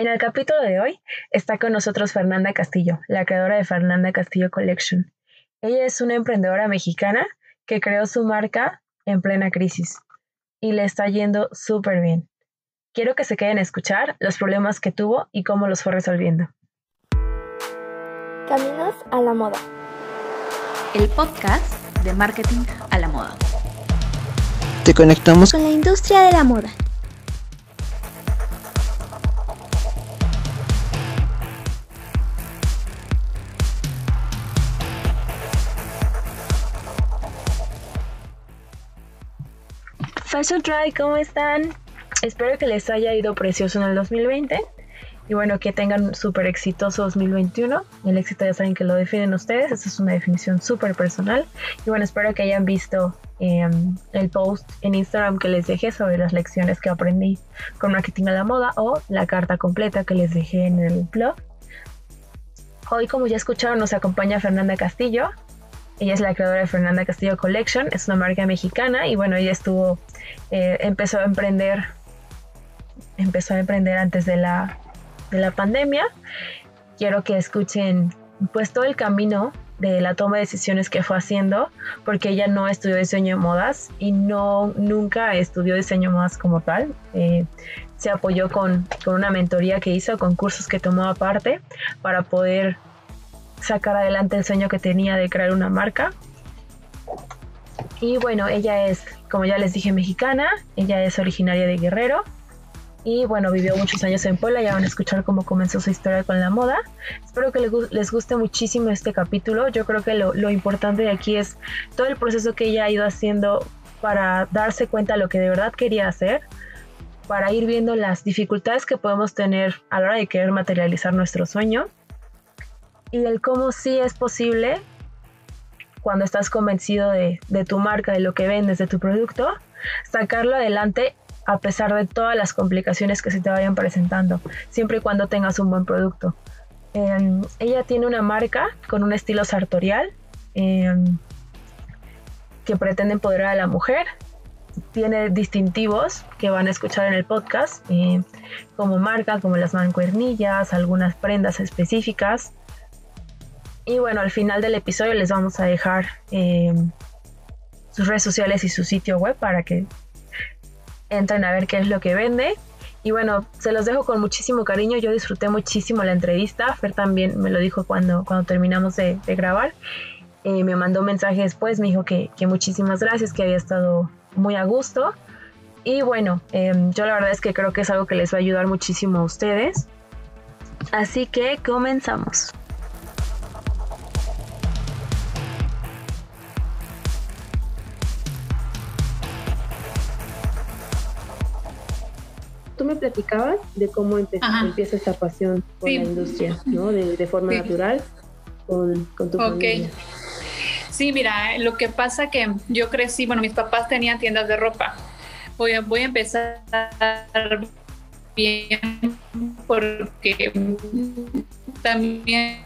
En el capítulo de hoy está con nosotros Fernanda Castillo, la creadora de Fernanda Castillo Collection. Ella es una emprendedora mexicana que creó su marca en plena crisis y le está yendo súper bien. Quiero que se queden a escuchar los problemas que tuvo y cómo los fue resolviendo. Caminos a la moda. El podcast de marketing a la moda. Te conectamos con la industria de la moda. Fashion Try, ¿cómo están? Espero que les haya ido precioso en el 2020 y bueno, que tengan súper exitoso 2021. El éxito ya saben que lo definen ustedes, esta es una definición súper personal. Y bueno, espero que hayan visto em, el post en Instagram que les dejé sobre las lecciones que aprendí con marketing a la moda o la carta completa que les dejé en el blog. Hoy, como ya escucharon, nos acompaña Fernanda Castillo. Ella es la creadora de Fernanda Castillo Collection, es una marca mexicana y bueno, ella estuvo, eh, empezó a emprender, empezó a emprender antes de la, de la pandemia. Quiero que escuchen pues todo el camino de la toma de decisiones que fue haciendo, porque ella no estudió diseño de modas y no nunca estudió diseño de modas como tal. Eh, se apoyó con, con, una mentoría que hizo, con cursos que tomó aparte para poder sacar adelante el sueño que tenía de crear una marca. Y bueno, ella es, como ya les dije, mexicana, ella es originaria de Guerrero y bueno, vivió muchos años en Puebla, ya van a escuchar cómo comenzó su historia con la moda. Espero que les guste muchísimo este capítulo, yo creo que lo, lo importante de aquí es todo el proceso que ella ha ido haciendo para darse cuenta de lo que de verdad quería hacer, para ir viendo las dificultades que podemos tener a la hora de querer materializar nuestro sueño y del cómo sí es posible cuando estás convencido de, tu marca, de lo que vendes, de tu producto, sacarlo adelante a pesar de todas las complicaciones que se te vayan presentando, siempre y cuando tengas un buen producto. Em, ella tiene una marca con un estilo sartorial em, que pretende empoderar a la mujer. Tiene distintivos que van a escuchar en el podcast, eh, como marca, como las mancuernillas, algunas prendas específicas. Y bueno, al final del episodio les vamos a dejar eh, sus redes sociales y su sitio web para que entren a ver qué es lo que vende. Y bueno, se los dejo con muchísimo cariño. Yo disfruté muchísimo la entrevista. Fer también me lo dijo cuando, cuando terminamos de, grabar. Eh, me mandó un mensaje después, me dijo que, muchísimas gracias, que había estado muy a gusto. Y bueno, em, yo la verdad es que creo que es algo que les va a ayudar muchísimo a ustedes. Así que comenzamos. Me platicabas de cómo empieza esta pasión por la industria, ¿no? De, forma natural con, tu familia. Sí, mira, lo que pasa que yo crecí, bueno, mis papás tenían tiendas de ropa. Voy a, voy a empezar bien porque también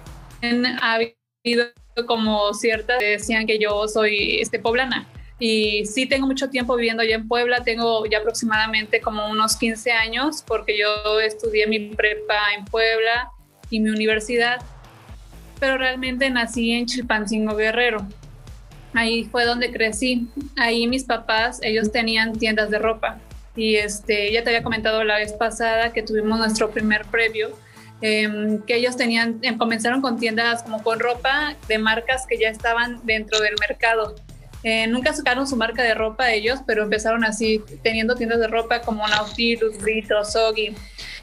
ha habido como ciertas decían que yo soy este poblana y sí tengo mucho tiempo viviendo allá en Puebla, tengo ya aproximadamente como unos 15 años porque yo estudié mi prepa en Puebla y mi universidad, pero realmente nací en Chilpancingo Guerrero. Ahí fue donde crecí. Ahí mis papás, ellos tenían tiendas de ropa. Y este, ya te había comentado la vez pasada que tuvimos nuestro primer previo, em, que ellos tenían, em, comenzaron con tiendas como con ropa de marcas que ya estaban dentro del mercado eh, nunca sacaron su marca de ropa ellos, pero empezaron así, teniendo tiendas de ropa como Nautilus, Brito, Soggy.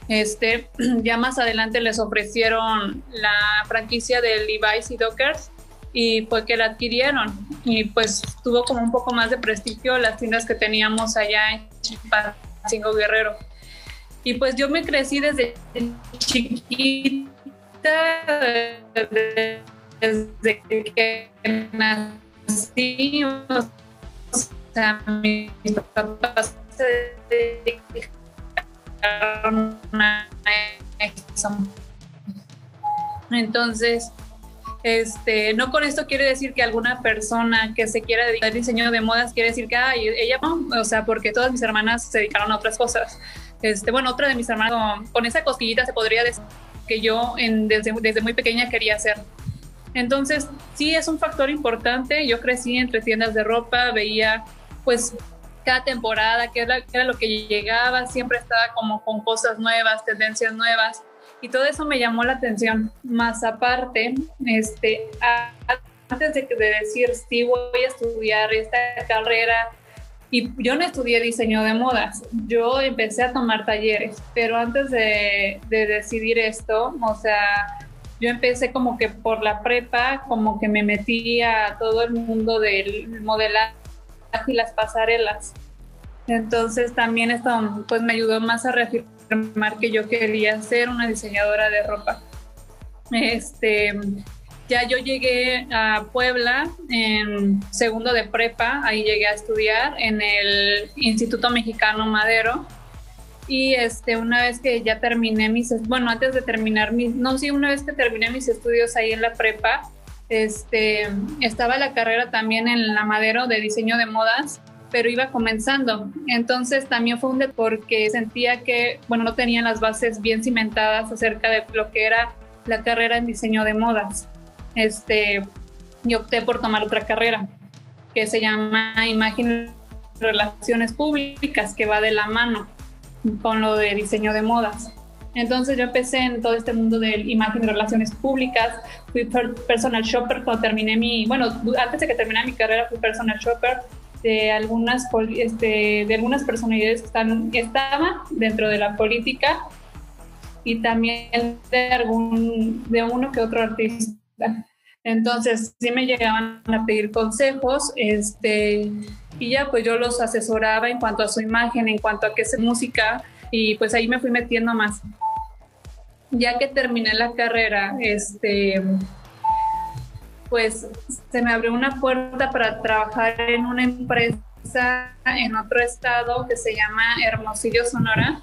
Este, ya más adelante les ofrecieron la franquicia de Levi's y Dockers y fue que la adquirieron y pues tuvo como un poco más de prestigio las tiendas que teníamos allá en Chilpancingo Guerrero. Y pues yo me crecí desde chiquita, desde que nací sí, o sea, mis papás se dedicaron a eso. Entonces, este, no con esto quiere decir que alguna persona que se quiera dedicar al diseño de modas quiere decir que ella no, o sea, porque todas mis hermanas se dedicaron a otras cosas. Este, bueno, otra de mis hermanos, con esa cosquillita se podría decir que yo desde muy pequeña quería hacer. Entonces, sí es un factor importante. Yo crecí entre tiendas de ropa, veía pues cada temporada, qué era, era, lo que llegaba, siempre estaba como con cosas nuevas, tendencias nuevas, y todo eso me llamó la atención. Más aparte, este, antes de, de decir, sí, voy a estudiar esta carrera, y yo no estudié diseño de modas, yo empecé a tomar talleres, pero antes de, de decidir esto, o sea, yo empecé como que por la prepa, como que me metí a todo el mundo del modelaje y las pasarelas. Entonces también esto pues me ayudó más a reafirmar que yo quería ser una diseñadora de ropa. Este, ya yo llegué a Puebla en segundo de prepa, ahí llegué a estudiar en el Instituto Mexicano Madero. Y este, una vez que ya terminé mis, bueno, antes de terminar mis, no, sí, una vez que terminé mis estudios ahí en la prepa, este, estaba la carrera también en la Madero de diseño de modas, pero iba comenzando. Entonces también fue un porque sentía que, bueno, no tenía las bases bien cimentadas acerca de lo que era la carrera en diseño de modas. Este, y opté por tomar otra carrera que se llama Imagen Relaciones Públicas, que va de la mano con lo de diseño de modas. Entonces yo empecé en todo este mundo de imagen y relaciones públicas, fui personal shopper cuando terminé mi, bueno, antes de que terminara mi carrera fui personal shopper de algunas, este, de algunas personalidades que están, estaban dentro de la política y también de, algún, de uno que otro artista. Entonces sí me llegaban a pedir consejos, este, y ya pues yo los asesoraba en cuanto a su imagen, en cuanto a qué es música, y pues ahí me fui metiendo más ya que terminé la carrera, este, pues se me abrió una puerta para trabajar en una empresa en otro estado que se llama Hermosillo, Sonora,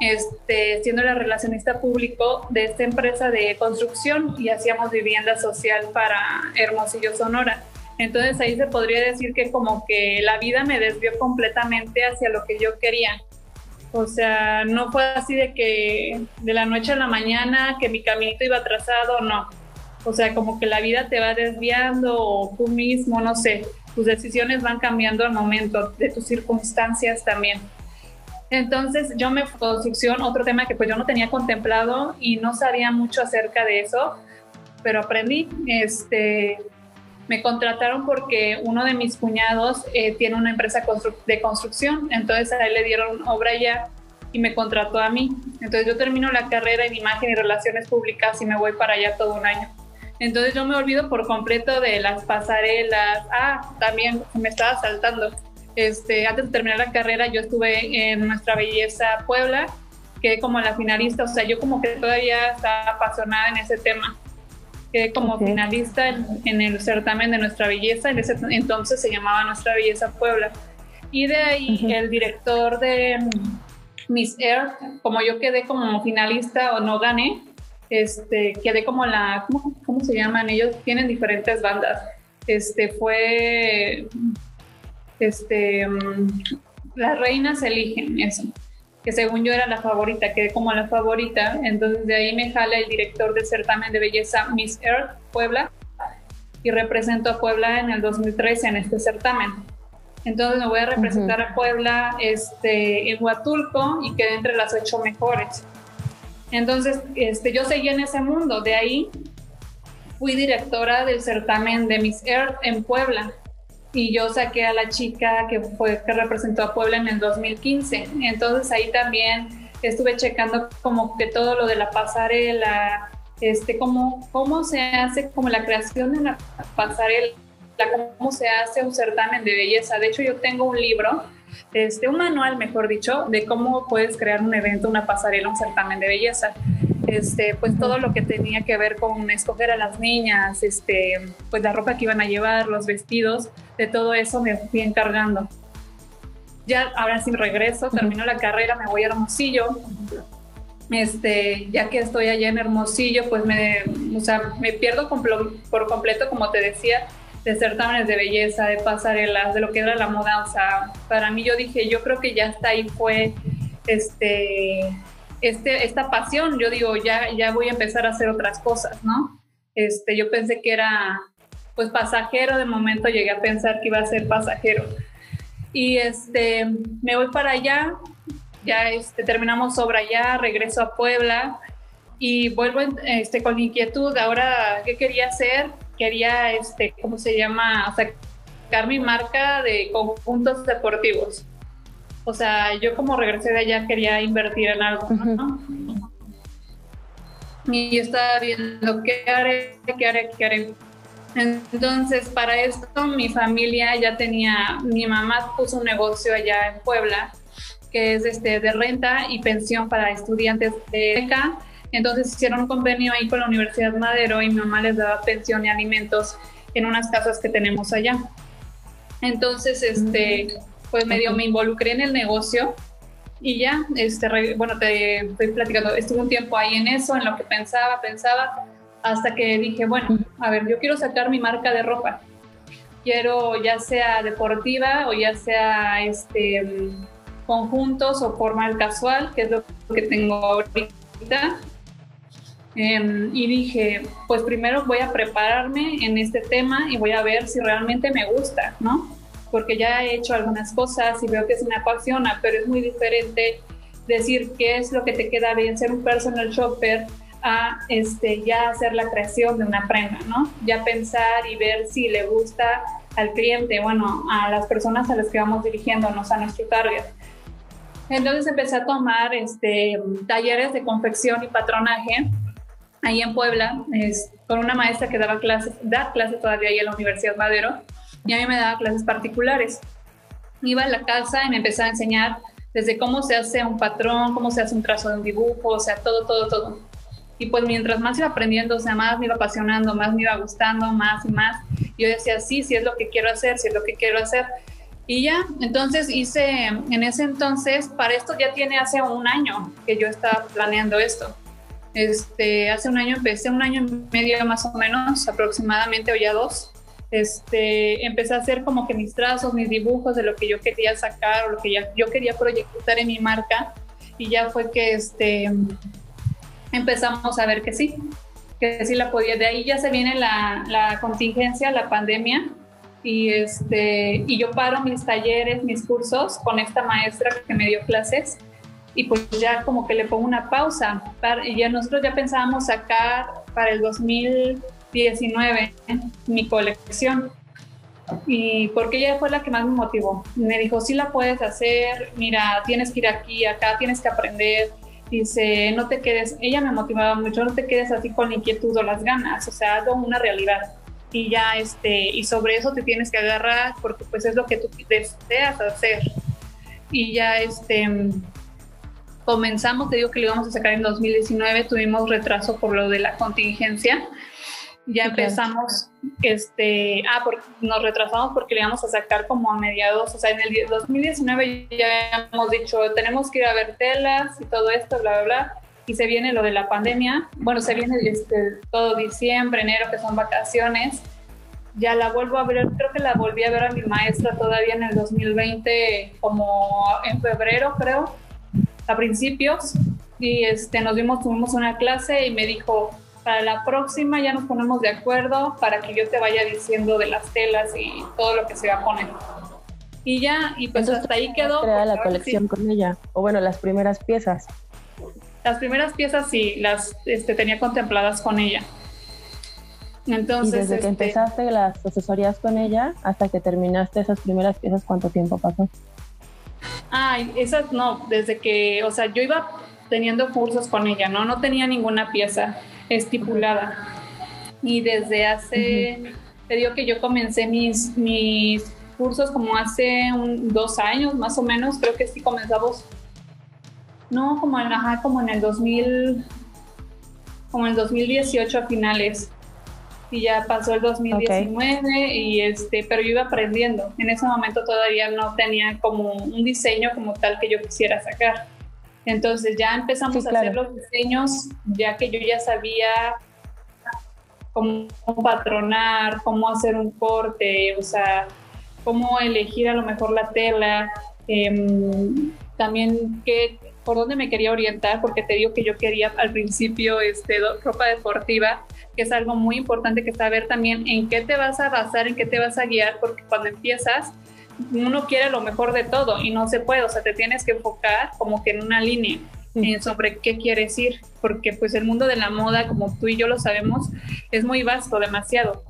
este, siendo la relacionista público de esta empresa de construcción y hacíamos vivienda social para Hermosillo, Sonora. Entonces ahí se podría decir que como que la vida me desvió completamente hacia lo que yo quería. O sea, no fue así de que de la noche a la mañana que mi caminito iba atrasado, no. O sea, como que la vida te va desviando o tú mismo, no sé, tus decisiones van cambiando al momento de tus circunstancias también. Entonces yo me construcción, otro tema que pues yo no tenía contemplado y no sabía mucho acerca de eso, pero aprendí. Este, me contrataron porque uno de mis cuñados eh, tiene una empresa de construcción, entonces a él le dieron obra ya y me contrató a mí. Entonces yo termino la carrera en imagen y relaciones públicas y me voy para allá todo un año. Entonces yo me olvido por completo de las pasarelas. Ah, también me estaba saltando. Este, antes de terminar la carrera yo estuve en Nuestra Belleza Puebla, quedé como la finalista, o sea, yo como que todavía estaba apasionada en ese tema quedé como finalista en, el certamen de Nuestra Belleza, en ese entonces se llamaba Nuestra Belleza Puebla. Y de ahí el director de Miss Air, como yo quedé como finalista o no gané, este, quedé como la, ¿cómo, ¿cómo, se llaman? Ellos tienen diferentes bandas. Este fue, este, mm, las reinas eligen eso que según yo era la favorita, quedé como la favorita, entonces de ahí me jala el director del certamen de belleza Miss Earth Puebla y represento a Puebla en el 2013 en este certamen. Entonces me voy a representar a Puebla este, en Huatulco y quedé entre las ocho mejores. Entonces este, yo seguí en ese mundo, de ahí fui directora del certamen de Miss Earth en Puebla y yo saqué a la chica que fue que representó a Puebla en el 2015. Entonces ahí también estuve checando como que todo lo de la pasarela, este, cómo, cómo se hace como la creación de una pasarela, cómo se hace un certamen de belleza. De hecho, yo tengo un libro, este, un manual, mejor dicho, de cómo puedes crear un evento, una pasarela, un certamen de belleza este, pues todo lo que tenía que ver con escoger a las niñas, este, pues la ropa que iban a llevar, los vestidos, de todo eso me fui encargando. Ya ahora sin regreso, termino la carrera, me voy a Hermosillo. Este, ya que estoy allá en Hermosillo, pues me, o sea, me pierdo por completo, como te decía, de certámenes de belleza, de pasarelas, de lo que era la moda. O sea, para mí yo dije, yo creo que ya está ahí fue este, este, esta pasión. Yo digo, ya, ya voy a empezar a hacer otras cosas, ¿no? Este, yo pensé que era pues pasajero, de momento llegué a pensar que iba a ser pasajero. Y este, me voy para allá, ya este, terminamos obra allá, regreso a Puebla y vuelvo este, con inquietud. Ahora, ¿qué quería hacer? Quería, este, ¿cómo se llama? Sacar mi marca de conjuntos deportivos. O sea, yo como regresé de allá quería invertir en algo, ¿no? Y yo estaba viendo qué haré, qué haré, qué haré. Entonces, para esto mi familia ya tenía, mi mamá puso un negocio allá en Puebla, que es este de renta y pensión para estudiantes de beca. Entonces hicieron un convenio ahí con la Universidad Madero y mi mamá les daba pensión y alimentos en unas casas que tenemos allá. Entonces, este, pues medio me involucré en el negocio y ya, este, bueno, te estoy platicando, estuve un tiempo ahí en eso, en lo que pensaba, pensaba, hasta que dije, bueno, a ver, yo quiero sacar mi marca de ropa. Quiero ya sea deportiva o ya sea este conjuntos o formal casual, que es lo que tengo ahorita. Em, y dije, pues primero voy a prepararme en este tema y voy a ver si realmente me gusta, ¿no? Porque ya he hecho algunas cosas y veo que se me apasiona, pero es muy diferente decir qué es lo que te queda bien ser un personal shopper a este, ya hacer la creación de una prenda, ¿no? Ya pensar y ver si le gusta al cliente, bueno, a las personas a las que vamos dirigiéndonos, a nuestro target. Entonces empecé a tomar este, talleres de confección y patronaje ahí en Puebla, es, con una maestra que daba clases, da clases todavía ahí en la Universidad Madero, y a mí me daba clases particulares. Iba a la casa y me empezó a enseñar desde cómo se hace un patrón, cómo se hace un trazo de un dibujo, o sea, todo, todo, todo. Y pues mientras más iba aprendiendo, o sea, más me iba apasionando, más me iba gustando, más y más. Yo decía, sí, sí es lo que quiero hacer, sí es lo que quiero hacer. Y ya, entonces hice, en ese entonces, para esto ya tiene hace un año que yo estaba planeando esto. Este, hace un año empecé, un año y medio más o menos, aproximadamente, o ya dos. Este, empecé a hacer como que mis trazos, mis dibujos de lo que yo quería sacar o lo que ya, yo quería proyectar en mi marca. Y ya fue que este, empezamos a ver que sí, que sí la podía. De ahí ya se viene la, la contingencia, la pandemia, y, este, y yo paro mis talleres, mis cursos con esta maestra que me dio clases y pues ya como que le pongo una pausa. y ya nosotros ya pensábamos sacar para el 2019 mi colección. Y porque ella fue la que más me motivó. Me dijo, sí la puedes hacer, mira, tienes que ir aquí, acá, tienes que aprender dice, no te quedes, ella me motivaba mucho, no te quedes así con la inquietud o las ganas, o sea, hazlo una realidad. Y ya, este, y sobre eso te tienes que agarrar porque pues es lo que tú deseas hacer. Y ya, este, comenzamos, te digo que lo íbamos a sacar en 2019, tuvimos retraso por lo de la contingencia, ya empezamos, este, ah, porque nos retrasamos porque le íbamos a sacar como a mediados, o sea, en el 2019 ya hemos dicho, tenemos que ir a ver telas y todo esto, bla, bla, bla, y se viene lo de la pandemia, bueno, se viene este, todo diciembre, enero, que son vacaciones, ya la vuelvo a ver, creo que la volví a ver a mi maestra todavía en el 2020, como en febrero, creo, a principios, y este, nos vimos, tuvimos una clase y me dijo, para la próxima ya nos ponemos de acuerdo para que yo te vaya diciendo de las telas y todo lo que se va a poner. Y ya, y pues hasta ahí quedó. Crear la colección con ella, o bueno, las primeras piezas. Las primeras piezas sí, las este, tenía contempladas con ella. Entonces, y desde que este, empezaste las asesorías con ella hasta que terminaste esas primeras piezas, ¿cuánto tiempo pasó? Ay, esas no, desde que, o sea, yo iba teniendo cursos con ella, ¿no? No tenía ninguna pieza estipulada. Y desde hace, te digo que yo comencé mis, mis cursos como hace un, dos años más o menos, creo que sí comenzamos, no, como en, ajá, como en el 2000, como en el 2018 a finales. Y ya pasó el 2019 y este, pero yo iba aprendiendo. En ese momento todavía no tenía como un diseño como tal que yo quisiera sacar. Entonces ya empezamos a hacer los diseños, ya que yo ya sabía cómo patronar, cómo hacer un corte, o sea, cómo elegir a lo mejor la tela, em, también qué, por dónde me quería orientar, porque te digo que yo quería al principio este, ropa deportiva, que es algo muy importante que saber también en qué te vas a basar, en qué te vas a guiar, porque cuando empiezas, uno quiere lo mejor de todo y no se puede, o sea, te tienes que enfocar como que en una línea eh, sobre qué quieres ir, porque pues el mundo de la moda, como tú y yo lo sabemos, es muy vasto, demasiado.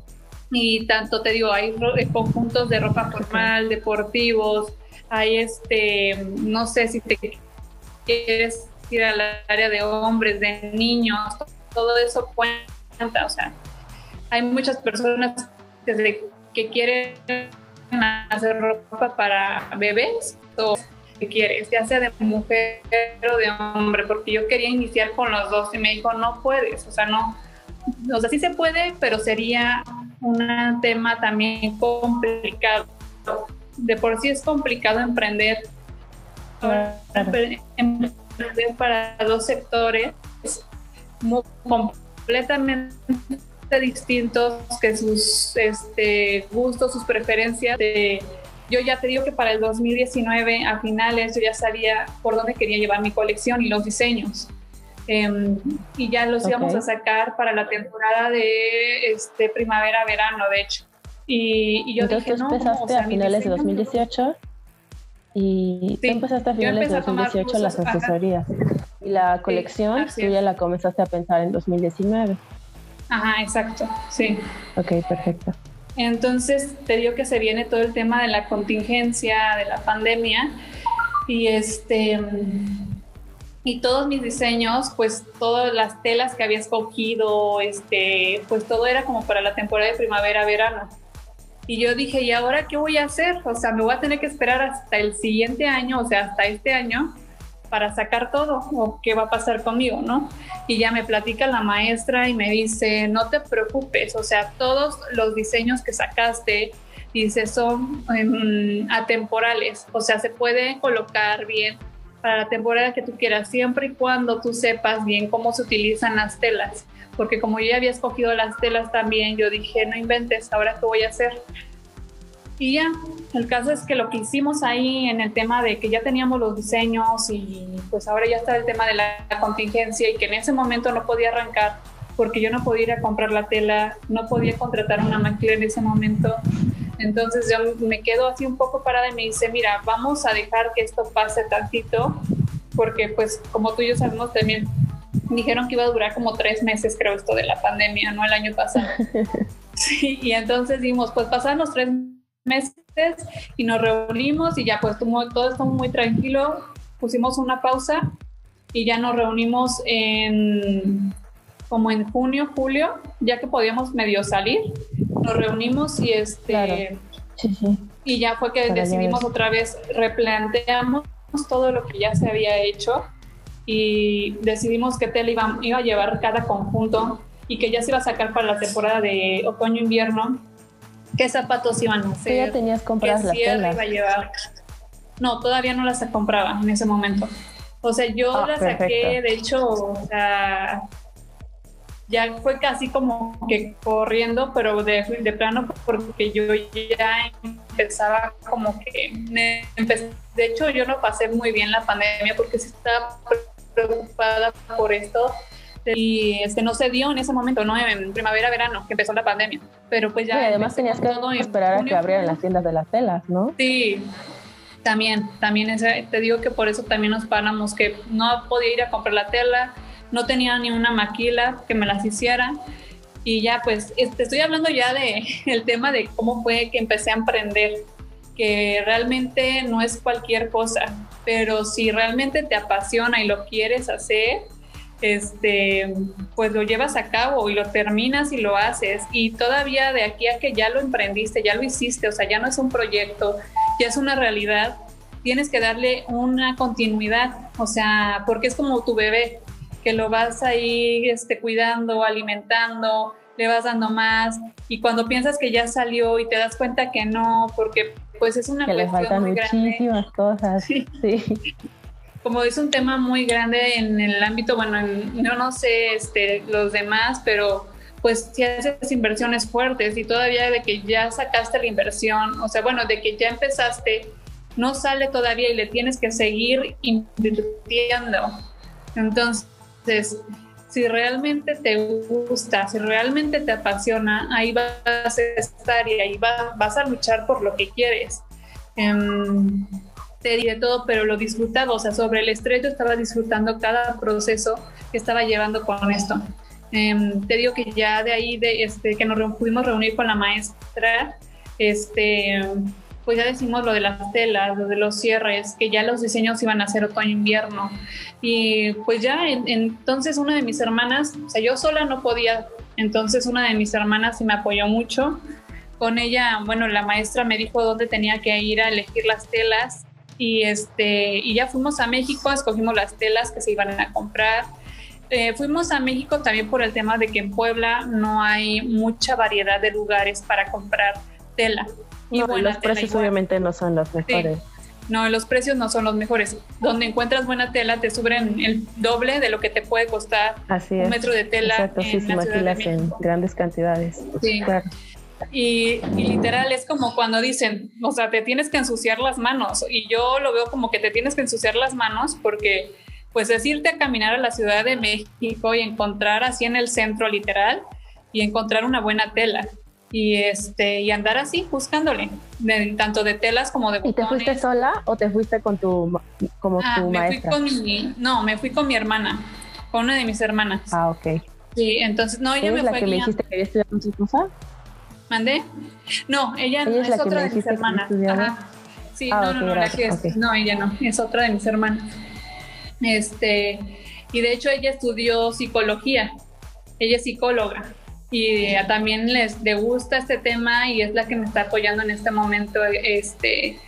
Y tanto te digo, hay eh, conjuntos de ropa formal, deportivos, hay este, no sé si te quieres ir al área de hombres, de niños, todo eso cuenta, o sea, hay muchas personas que, que quieren hacer ropa para bebés o que quieres, ya sea de mujer o de hombre, porque yo quería iniciar con los dos y me dijo, no puedes, o sea, no, o sea, sí se puede, pero sería un tema también complicado. De por sí es complicado emprender, emprender para dos sectores muy completamente distintos que sus este, gustos, sus preferencias. De, yo ya te digo que para el 2019, a finales, yo ya sabía por dónde quería llevar mi colección y los diseños. Em, y ya los íbamos a sacar para la temporada de este, primavera-verano, de hecho. Y, yo Entonces dije, tú empezaste a finales de 2018 y tú empezaste a finales de 2018 las asesorías. Y la colección tú ya la comenzaste a pensar en 2019. Ajá, exacto, sí. Ok, perfecto. Entonces te digo que se viene todo el tema de la contingencia, de la pandemia y este y todos mis diseños, pues todas las telas que había escogido, este, pues todo era como para la temporada de primavera-verano. Y yo dije, ¿y ahora qué voy a hacer? O sea, me voy a tener que esperar hasta el siguiente año, o sea, hasta este año, para sacar todo o qué va a pasar conmigo, ¿no? Y ya me platica la maestra y me dice, no te preocupes, o sea, todos los diseños que sacaste, dice, son em, atemporales, o sea, se puede colocar bien para la temporada que tú quieras, siempre y cuando tú sepas bien cómo se utilizan las telas, porque como yo ya había escogido las telas también, yo dije, no inventes, ahora qué voy a hacer. Y ya, el caso es que lo que hicimos ahí en el tema de que ya teníamos los diseños y pues ahora ya está el tema de la contingencia y que en ese momento no podía arrancar porque yo no podía ir a comprar la tela, no podía contratar una máquina en ese momento. Entonces yo me quedo así un poco parada y me dice, mira, vamos a dejar que esto pase tantito, porque pues como tú y yo sabemos también, dijeron que iba a durar como tres meses, creo, esto de la pandemia, no el año pasado. Sí, y entonces dijimos, pues pasaron los tres meses y nos reunimos y ya pues todo estuvo muy tranquilo, pusimos una pausa y ya nos reunimos en como en junio, julio, ya que podíamos medio salir, nos reunimos y este y ya fue que decidimos otra vez replanteamos todo lo que ya se había hecho y decidimos qué tela iba, iba a llevar cada conjunto y que ya se iba a sacar para la temporada de otoño-invierno qué zapatos iban a hacer. ya tenías compradas las telas? iba a llevar. No, todavía no las compraba en ese momento. O sea, yo Ah, las saqué, de hecho, o sea, ya fue casi como que corriendo, pero de, de plano porque yo ya empezaba como que, me empe- de hecho yo no pasé muy bien la pandemia porque sí estaba preocupada por esto y este no se dio en ese momento, no en primavera verano que empezó la pandemia, pero pues ya y además tenías que esperar a que abrieran las tiendas de las telas, ¿no? Sí, también, también ese- te digo que por eso también nos paramos, que no podía ir a comprar la tela, no tenía ni una maquila que me las hiciera. Y ya, pues, te estoy hablando ya de el tema de cómo fue que empecé a emprender, que realmente no es cualquier cosa, pero si realmente te apasiona y lo quieres hacer, este, pues lo llevas a cabo y lo terminas y lo haces. Y todavía de aquí a que ya lo emprendiste, ya lo hiciste, o sea, ya no es un proyecto, ya es una realidad, tienes que darle una continuidad, o sea, porque es como tu bebé, que lo vas ahí este, cuidando, alimentando, le vas dando más, y cuando piensas que ya salió y te das cuenta que no, porque pues es una Que le faltan muy grande muchísimas cosas. Sí. Sí. Como es un tema muy grande en el ámbito, bueno, en- yo no sé este, los demás, pero pues si haces inversiones fuertes y todavía de que ya sacaste la inversión, o sea, bueno, de que ya empezaste no sale todavía y le tienes que seguir invirtiendo. Entonces, si realmente te gusta, si realmente te apasiona, ahí vas a estar y ahí vas a luchar por lo que quieres. Em, te diré todo, pero lo disfrutaba, o sea, sobre el estrés yo estaba disfrutando cada proceso que estaba llevando con esto. Em, te digo que ya de ahí, de, este, que nos pudimos reunir con la maestra, este, pues ya decimos lo de las telas, lo de los cierres, que ya los diseños iban a ser otoño-invierno. Y pues ya entonces una de mis hermanas, o sea, yo sola no podía, entonces una de mis hermanas sí me apoyó mucho. Con ella, bueno, la maestra me dijo dónde tenía que ir a elegir las telas y, este, y ya fuimos a México, escogimos las telas que se iban a comprar. Eh, fuimos a México también por el tema de que en Puebla no hay mucha variedad de lugares para comprar tela. Y los precios obviamente no son los mejores. No, los precios no son los mejores. Donde encuentras buena tela te suben el doble de lo que te puede costar un metro de tela. Exacto, en sí, en grandes cantidades. Sí. Y, literal es como cuando dicen, o sea, te tienes que ensuciar las manos. Y yo lo veo como que te tienes que ensuciar las manos porque pues es irte a caminar a la Ciudad de México y encontrar así en el centro literal y encontrar una buena tela y este y andar así buscándole tanto de telas como de ¿Y te fuiste sola o te fuiste con tu como ah, tu me Fui con mi, no, me fui con mi hermana, con una de mis hermanas. Ah, ok. Sí, entonces no, ella me la fue que me dijiste que había estudiado su esposa? ¿Mandé? No, ella, no es, otra de mis hermanas. Sí, ah, no, no, no, la que es, no, ella no, es otra de mis hermanas. Este, y de hecho ella estudió psicología. Ella es psicóloga y también les, gusta este tema y es la que me está apoyando en este momento este,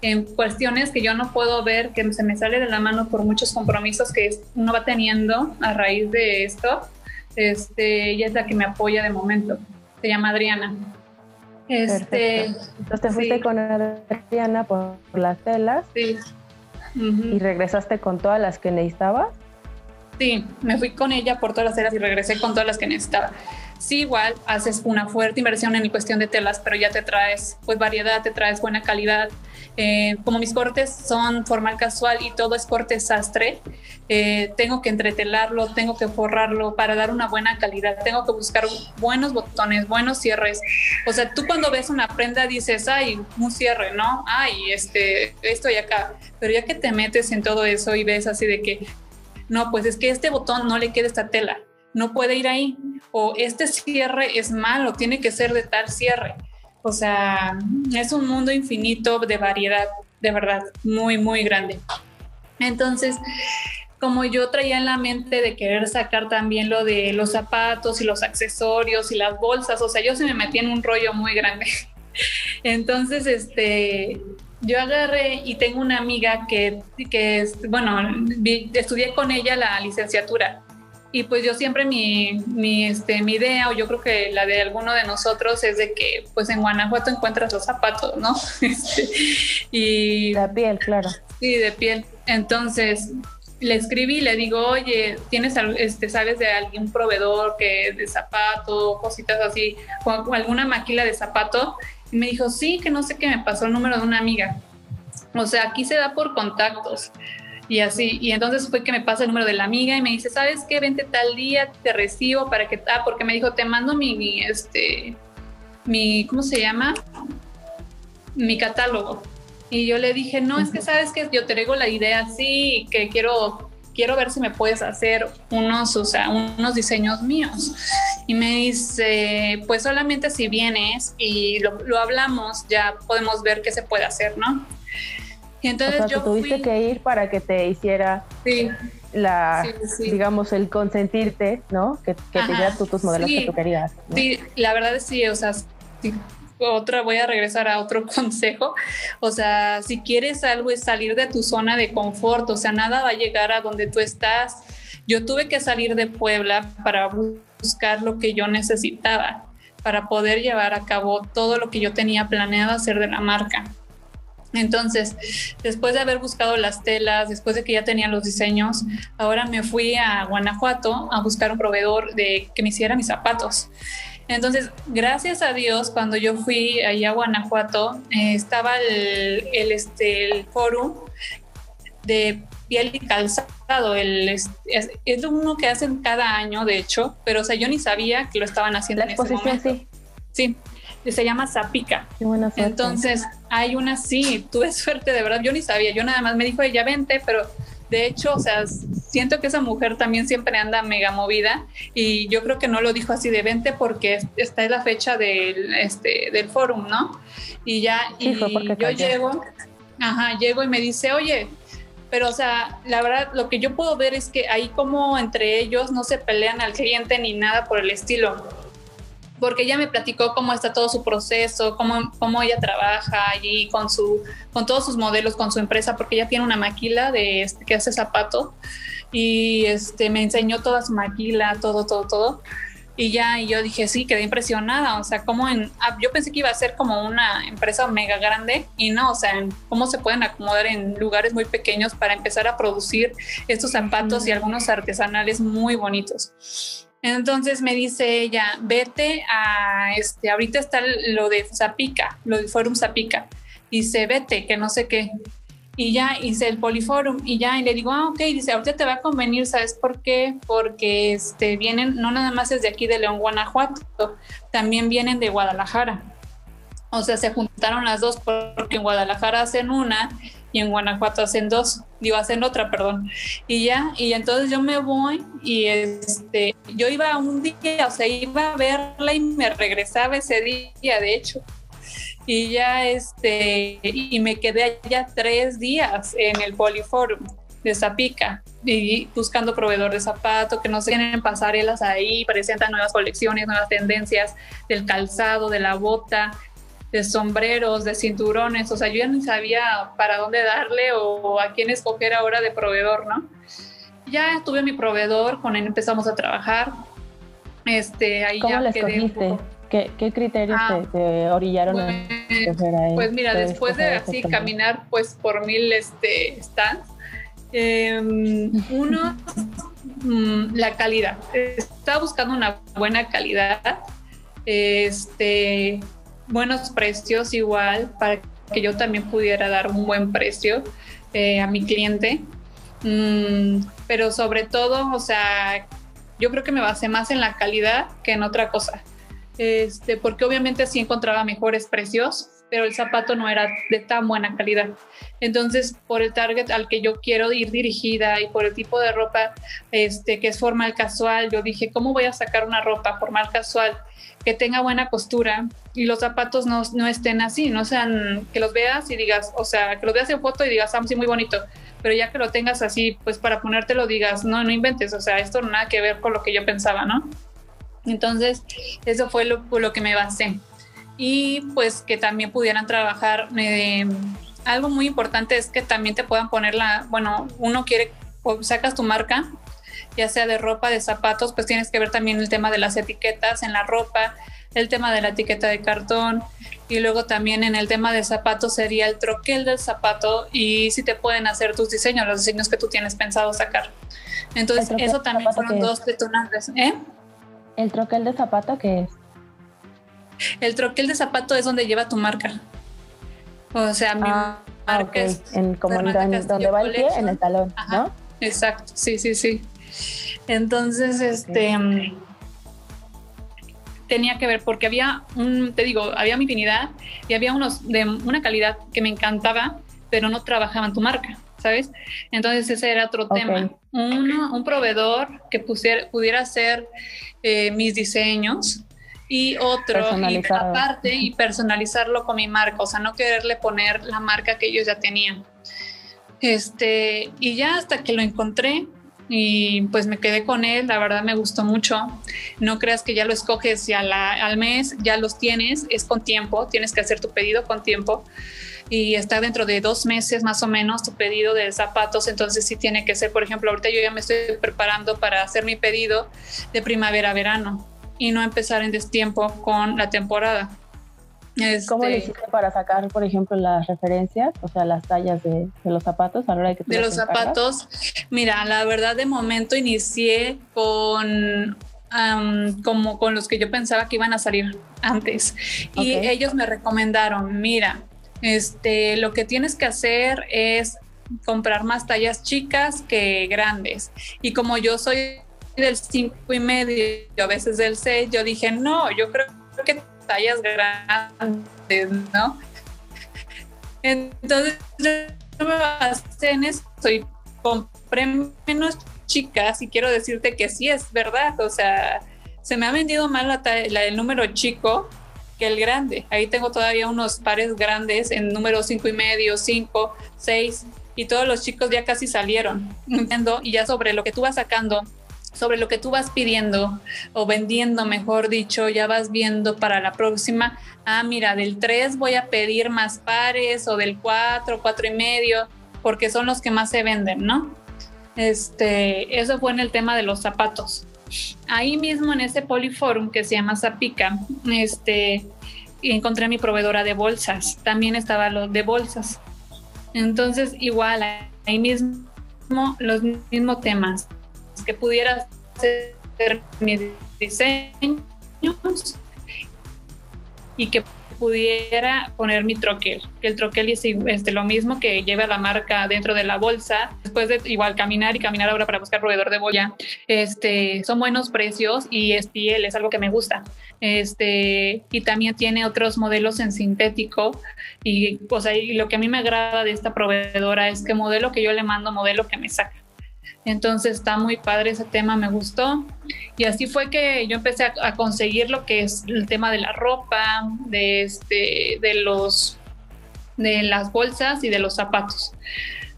en cuestiones que yo no puedo ver, que se me sale de la mano por muchos compromisos que uno va teniendo a raíz de esto. Este, ella es la que me apoya de momento. Se llama Adriana. Este, Entonces te fuiste con Adriana por, las telas. Sí. ¿Y regresaste con todas las que necesitabas? Sí, me fui con ella por todas las telas y regresé con todas las que necesitaba sí igual haces una fuerte inversión en cuestión de telas, pero ya te traes pues variedad, te traes buena calidad. Eh, como mis cortes son formal casual y todo es corte sastre, eh, tengo que entretelarlo, tengo que forrarlo para dar una buena calidad, tengo que buscar buenos botones, buenos cierres. O sea, tú cuando ves una prenda dices, ay, un cierre, ¿no? Ay, este, esto y acá. Pero ya que te metes en todo eso y ves así de que, no, pues es que este botón no le queda esta tela no puede ir ahí. O este cierre es malo, tiene que ser de tal cierre. O sea, es un mundo infinito de variedad, de verdad, muy, muy grande. Entonces, como yo traía en la mente de querer sacar también lo de los zapatos y los accesorios y las bolsas, o sea, yo se me metí en un rollo muy grande. Entonces, este, yo agarré y tengo una amiga que, que bueno, estudié con ella la licenciatura y pues yo siempre mi, mi, este, mi idea, o yo creo que la de alguno de nosotros, es de que pues en Guanajuato encuentras los zapatos, ¿no? Este, y... De piel, claro. Sí, de piel. Entonces le escribí, le digo, oye, ¿tienes, este, sabes de algún proveedor que de zapato, cositas así, o alguna maquila de zapato? Y me dijo, sí, que no sé qué, me pasó el número de una amiga. O sea, aquí se da por contactos y así. Y entonces fue que me pasa el número de la amiga y me dice, ¿sabes qué? Vente tal día, te recibo para que... Ah, porque me dijo, te mando mi, este, mi, ¿cómo se llama? Mi catálogo. Y yo le dije, no, es que sabes que yo te traigo la idea así, que quiero, quiero ver si me puedes hacer unos, o sea, unos diseños míos. Y me dice, pues solamente si vienes y lo, lo hablamos, ya podemos ver qué se puede hacer, ¿no? Y entonces yo tuviste que ir para que te hiciera la, digamos, el consentirte, ¿no? Que, que te dieras tú tus modelos que tú querías. Sí, la verdad es sí, o sea, otra, voy a regresar a otro consejo. O sea, si quieres algo es salir de tu zona de confort, o sea, nada va a llegar a donde tú estás. Yo tuve que salir de Puebla para buscar lo que yo necesitaba, para poder llevar a cabo todo lo que yo tenía planeado hacer de la marca. Entonces, después de haber buscado las telas, después de que ya tenía los diseños, ahora me fui a Guanajuato a buscar un proveedor de que me hiciera mis zapatos. Entonces, gracias a Dios, cuando yo fui allá a Guanajuato, eh, estaba el, el, este, el fórum de piel y calzado. El, es, es, uno que hacen cada año, de hecho, pero o sea, yo ni sabía que lo estaban haciendo La exposición, sí. Sí, se llama Zapica. Qué buena suerte. Entonces, hay una, sí, tuve suerte, de verdad, yo ni sabía, yo nada más me dijo, ella vente, pero de hecho, o sea, siento que esa mujer también siempre anda mega movida y yo creo que no lo dijo así de vente porque esta es la fecha del, este, del fórum, ¿no? Y ya, y yo llego, ajá, llego y me dice, oye, pero o sea, la verdad, lo que yo puedo ver es que ahí como entre ellos no se pelean al cliente ni nada por el estilo porque ella me platicó cómo está todo su proceso, cómo, cómo ella trabaja allí con, su, con todos sus modelos, con su empresa, porque ella tiene una maquila de, este, que hace zapato y este, me enseñó toda su maquila, todo, todo, todo. Y ya, y yo dije, sí, quedé impresionada, o sea, como en, ah, yo pensé que iba a ser como una empresa mega grande y no, o sea, cómo se pueden acomodar en lugares muy pequeños para empezar a producir estos zapatos y algunos artesanales muy bonitos. Entonces me dice ella, vete a, este, ahorita está lo de Zapica, lo del Forum Zapica. Dice, vete, que no sé qué. Y ya hice el Poliforum y ya, y le digo, ah, ok, dice, ahorita te va a convenir, ¿sabes por qué? Porque este, vienen, no nada más es de aquí de León, Guanajuato, también vienen de Guadalajara. O sea, se juntaron las dos porque en Guadalajara hacen una y en Guanajuato hacen dos, digo, hacen otra, perdón. Y ya, y entonces yo me voy y este, yo iba un día, o sea, iba a verla y me regresaba ese día, de hecho. Y ya, este, y me quedé allá tres días en el Poliforum de Zapica y buscando proveedor de zapato, que no se tienen pasarelas ahí, presentan nuevas colecciones, nuevas tendencias del calzado, de la bota, de sombreros, de cinturones, o sea, yo ya ni sabía para dónde darle o a quién escoger ahora de proveedor, ¿no? Ya tuve mi proveedor, con él empezamos a trabajar. Este, ahí ¿Cómo ya lo escogiste? ¿Qué, ¿Qué, criterios ah, te, orillaron pues, a Pues mira, después de así caminar pues por mil este, stands, em, uno, mm, la calidad. Estaba buscando una buena calidad. Este, buenos precios igual para que yo también pudiera dar un buen precio eh, a mi cliente. Mm, pero sobre todo, o sea, yo creo que me basé más en la calidad que en otra cosa. Este, porque obviamente sí encontraba mejores precios, pero el zapato no era de tan buena calidad. Entonces, por el target al que yo quiero ir dirigida y por el tipo de ropa este, que es formal casual, yo dije, ¿cómo voy a sacar una ropa formal casual que tenga buena costura y los zapatos no, no estén así, no sean que los veas y digas, o sea, que los veas en foto y digas, ah, sí, muy bonito, pero ya que lo tengas así, pues para ponértelo digas, no, no inventes, o sea, esto no nada que ver con lo que yo pensaba, ¿no? Entonces, eso fue lo, lo que me basé y pues que también pudieran trabajar. Eh, algo muy importante es que también te puedan poner la, bueno, uno quiere, sacas tu marca, ya sea de ropa, de zapatos, pues tienes que ver también el tema de las etiquetas en la ropa, el tema de la etiqueta de cartón y luego también en el tema de zapatos sería el troquel del zapato y si te pueden hacer tus diseños, los diseños que tú tienes pensado sacar. Entonces, eso también fueron dos detonantes. ¿eh? ¿El troquel de zapato qué es? El troquel de zapato es donde lleva tu marca. O sea, mi ah, marca es. En, como donde va el pie, en el talón, ¿no? Exacto, sí, sí, sí. Entonces, este. Tenía que ver porque había un, te digo, había mi infinidad y había unos de una calidad que me encantaba, pero no trabajaban tu marca, ¿sabes? Entonces ese era otro tema. un proveedor que pusiera, pudiera hacer eh, mis diseños, y otro y aparte y personalizarlo con mi marca, o sea, no quererle poner la marca que ellos ya tenían. Este, y ya hasta que lo encontré y pues me quedé con él, la verdad me gustó mucho. No creas que ya lo escoges ya al mes, ya los tienes, es con tiempo, tienes que hacer tu pedido con tiempo y está dentro de dos meses más o menos tu pedido de zapatos, entonces sí tiene que ser, por ejemplo, ahorita yo ya me estoy preparando para hacer mi pedido de primavera-verano y no empezar en destiempo con la temporada. ¿Cómo le este, hiciste para sacar, por ejemplo, las referencias, o sea, las tallas de, los zapatos a la hora de que De los zapatos, mira, la verdad de momento inicié con como con los que yo pensaba que iban a salir antes. Y ellos me recomendaron, mira, este, lo que tienes que hacer es comprar más tallas chicas que grandes. Y como yo soy del 5 y medio, a veces del 6, yo dije, no, yo creo que tallas grandes, ¿no? Entonces, yo me basé en eso y compré menos chicas y quiero decirte que sí es verdad, o sea, se me ha vendido mal la, la el número chico que el grande. Ahí tengo todavía unos pares grandes en número 5 y medio, 5, 6 y todos los chicos ya casi salieron. Y ya sobre lo que tú vas sacando, sobre lo que tú vas pidiendo o vendiendo, mejor dicho, ya vas viendo para la próxima, ah, mira, del 3 voy a pedir más pares o del 4, 4 y medio, porque son los que más se venden, ¿no? Este, eso fue en el tema de los zapatos. Ahí mismo en ese Poliforum que se llama Zapica, este, encontré a mi proveedora de bolsas. También estaba lo de bolsas. Entonces, igual, ahí mismo los mismos temas que pudiera ser mis diseños y que pudiera poner mi troquel, que el troquel es este, lo mismo que lleva la marca dentro de la bolsa, después de igual caminar y caminar ahora para buscar proveedor de boya, este, son buenos precios y es piel, es algo que me gusta. Este, y también tiene otros modelos en sintético y, o sea, y lo que a mí me agrada de esta proveedora es que modelo que yo le mando, modelo que me saca. Entonces está muy padre ese tema, me gustó. Y así fue que yo empecé a, conseguir lo que es el tema de la ropa, de, este, de, los, de las bolsas y de los zapatos.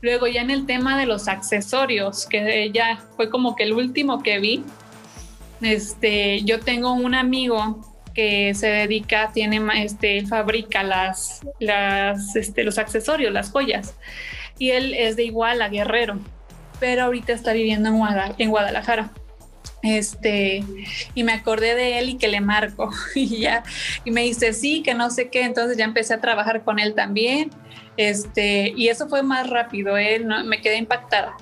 Luego ya en el tema de los accesorios, que ya fue como que el último que vi, este, yo tengo un amigo que se dedica, tiene, este, fabrica las, las, este, los accesorios, las joyas, y él es de igual a Guerrero pero ahorita está viviendo en, Guadalajara. Este, y me acordé de él y que le marco y ya, y me dice sí, que no sé qué, entonces ya empecé a trabajar con él también, este, y eso fue más rápido, él ¿no? me quedé impactada.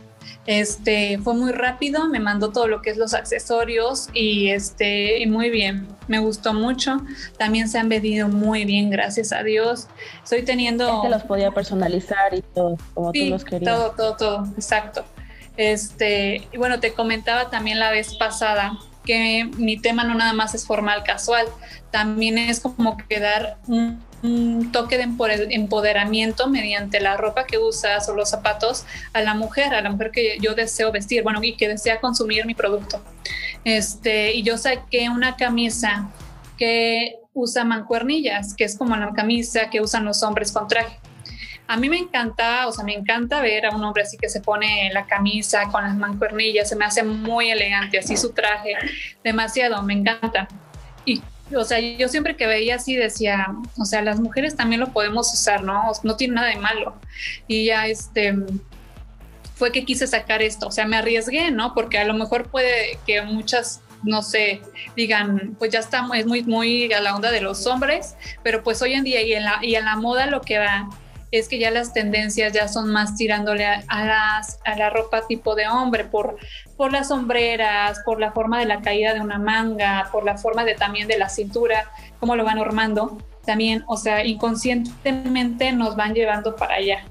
Este, fue muy rápido, me mandó todo lo que es los accesorios y este, y muy bien, me gustó mucho. También se han vendido muy bien, gracias a Dios. Estoy teniendo. Este los podía personalizar y todo, como tú los querías. Todo, todo, todo, exacto. Este, y bueno, te comentaba también la vez pasada que mi tema no nada más es formal casual, también es como que dar un, toque de empoderamiento mediante la ropa que usas o los zapatos a la mujer, a la mujer que yo deseo vestir, bueno, y que desea consumir mi producto. Este, y yo saqué una camisa que usa mancuernillas, que es como la camisa que usan los hombres con traje. A mí me encanta, o sea, me encanta ver a un hombre así que se pone la camisa con las mancuernillas, se me hace muy elegante, así su traje, demasiado, me encanta. Y, o sea, yo siempre que veía así decía, o sea, las mujeres también lo podemos usar, ¿no? No tiene nada de malo. Y ya, este, fue que quise sacar esto, o sea, me arriesgué, ¿no? Porque a lo mejor puede que muchas no sé, digan, pues ya estamos, es muy, muy a la onda de los hombres, pero pues hoy en día y en la, y en la moda lo que va es que ya las tendencias ya son más tirándole a, a la ropa tipo de hombre, por, por las sombreras, por la forma de la caída de una manga, por la forma de también de la cintura, cómo lo van normando. También, o sea, inconscientemente nos van llevando para allá.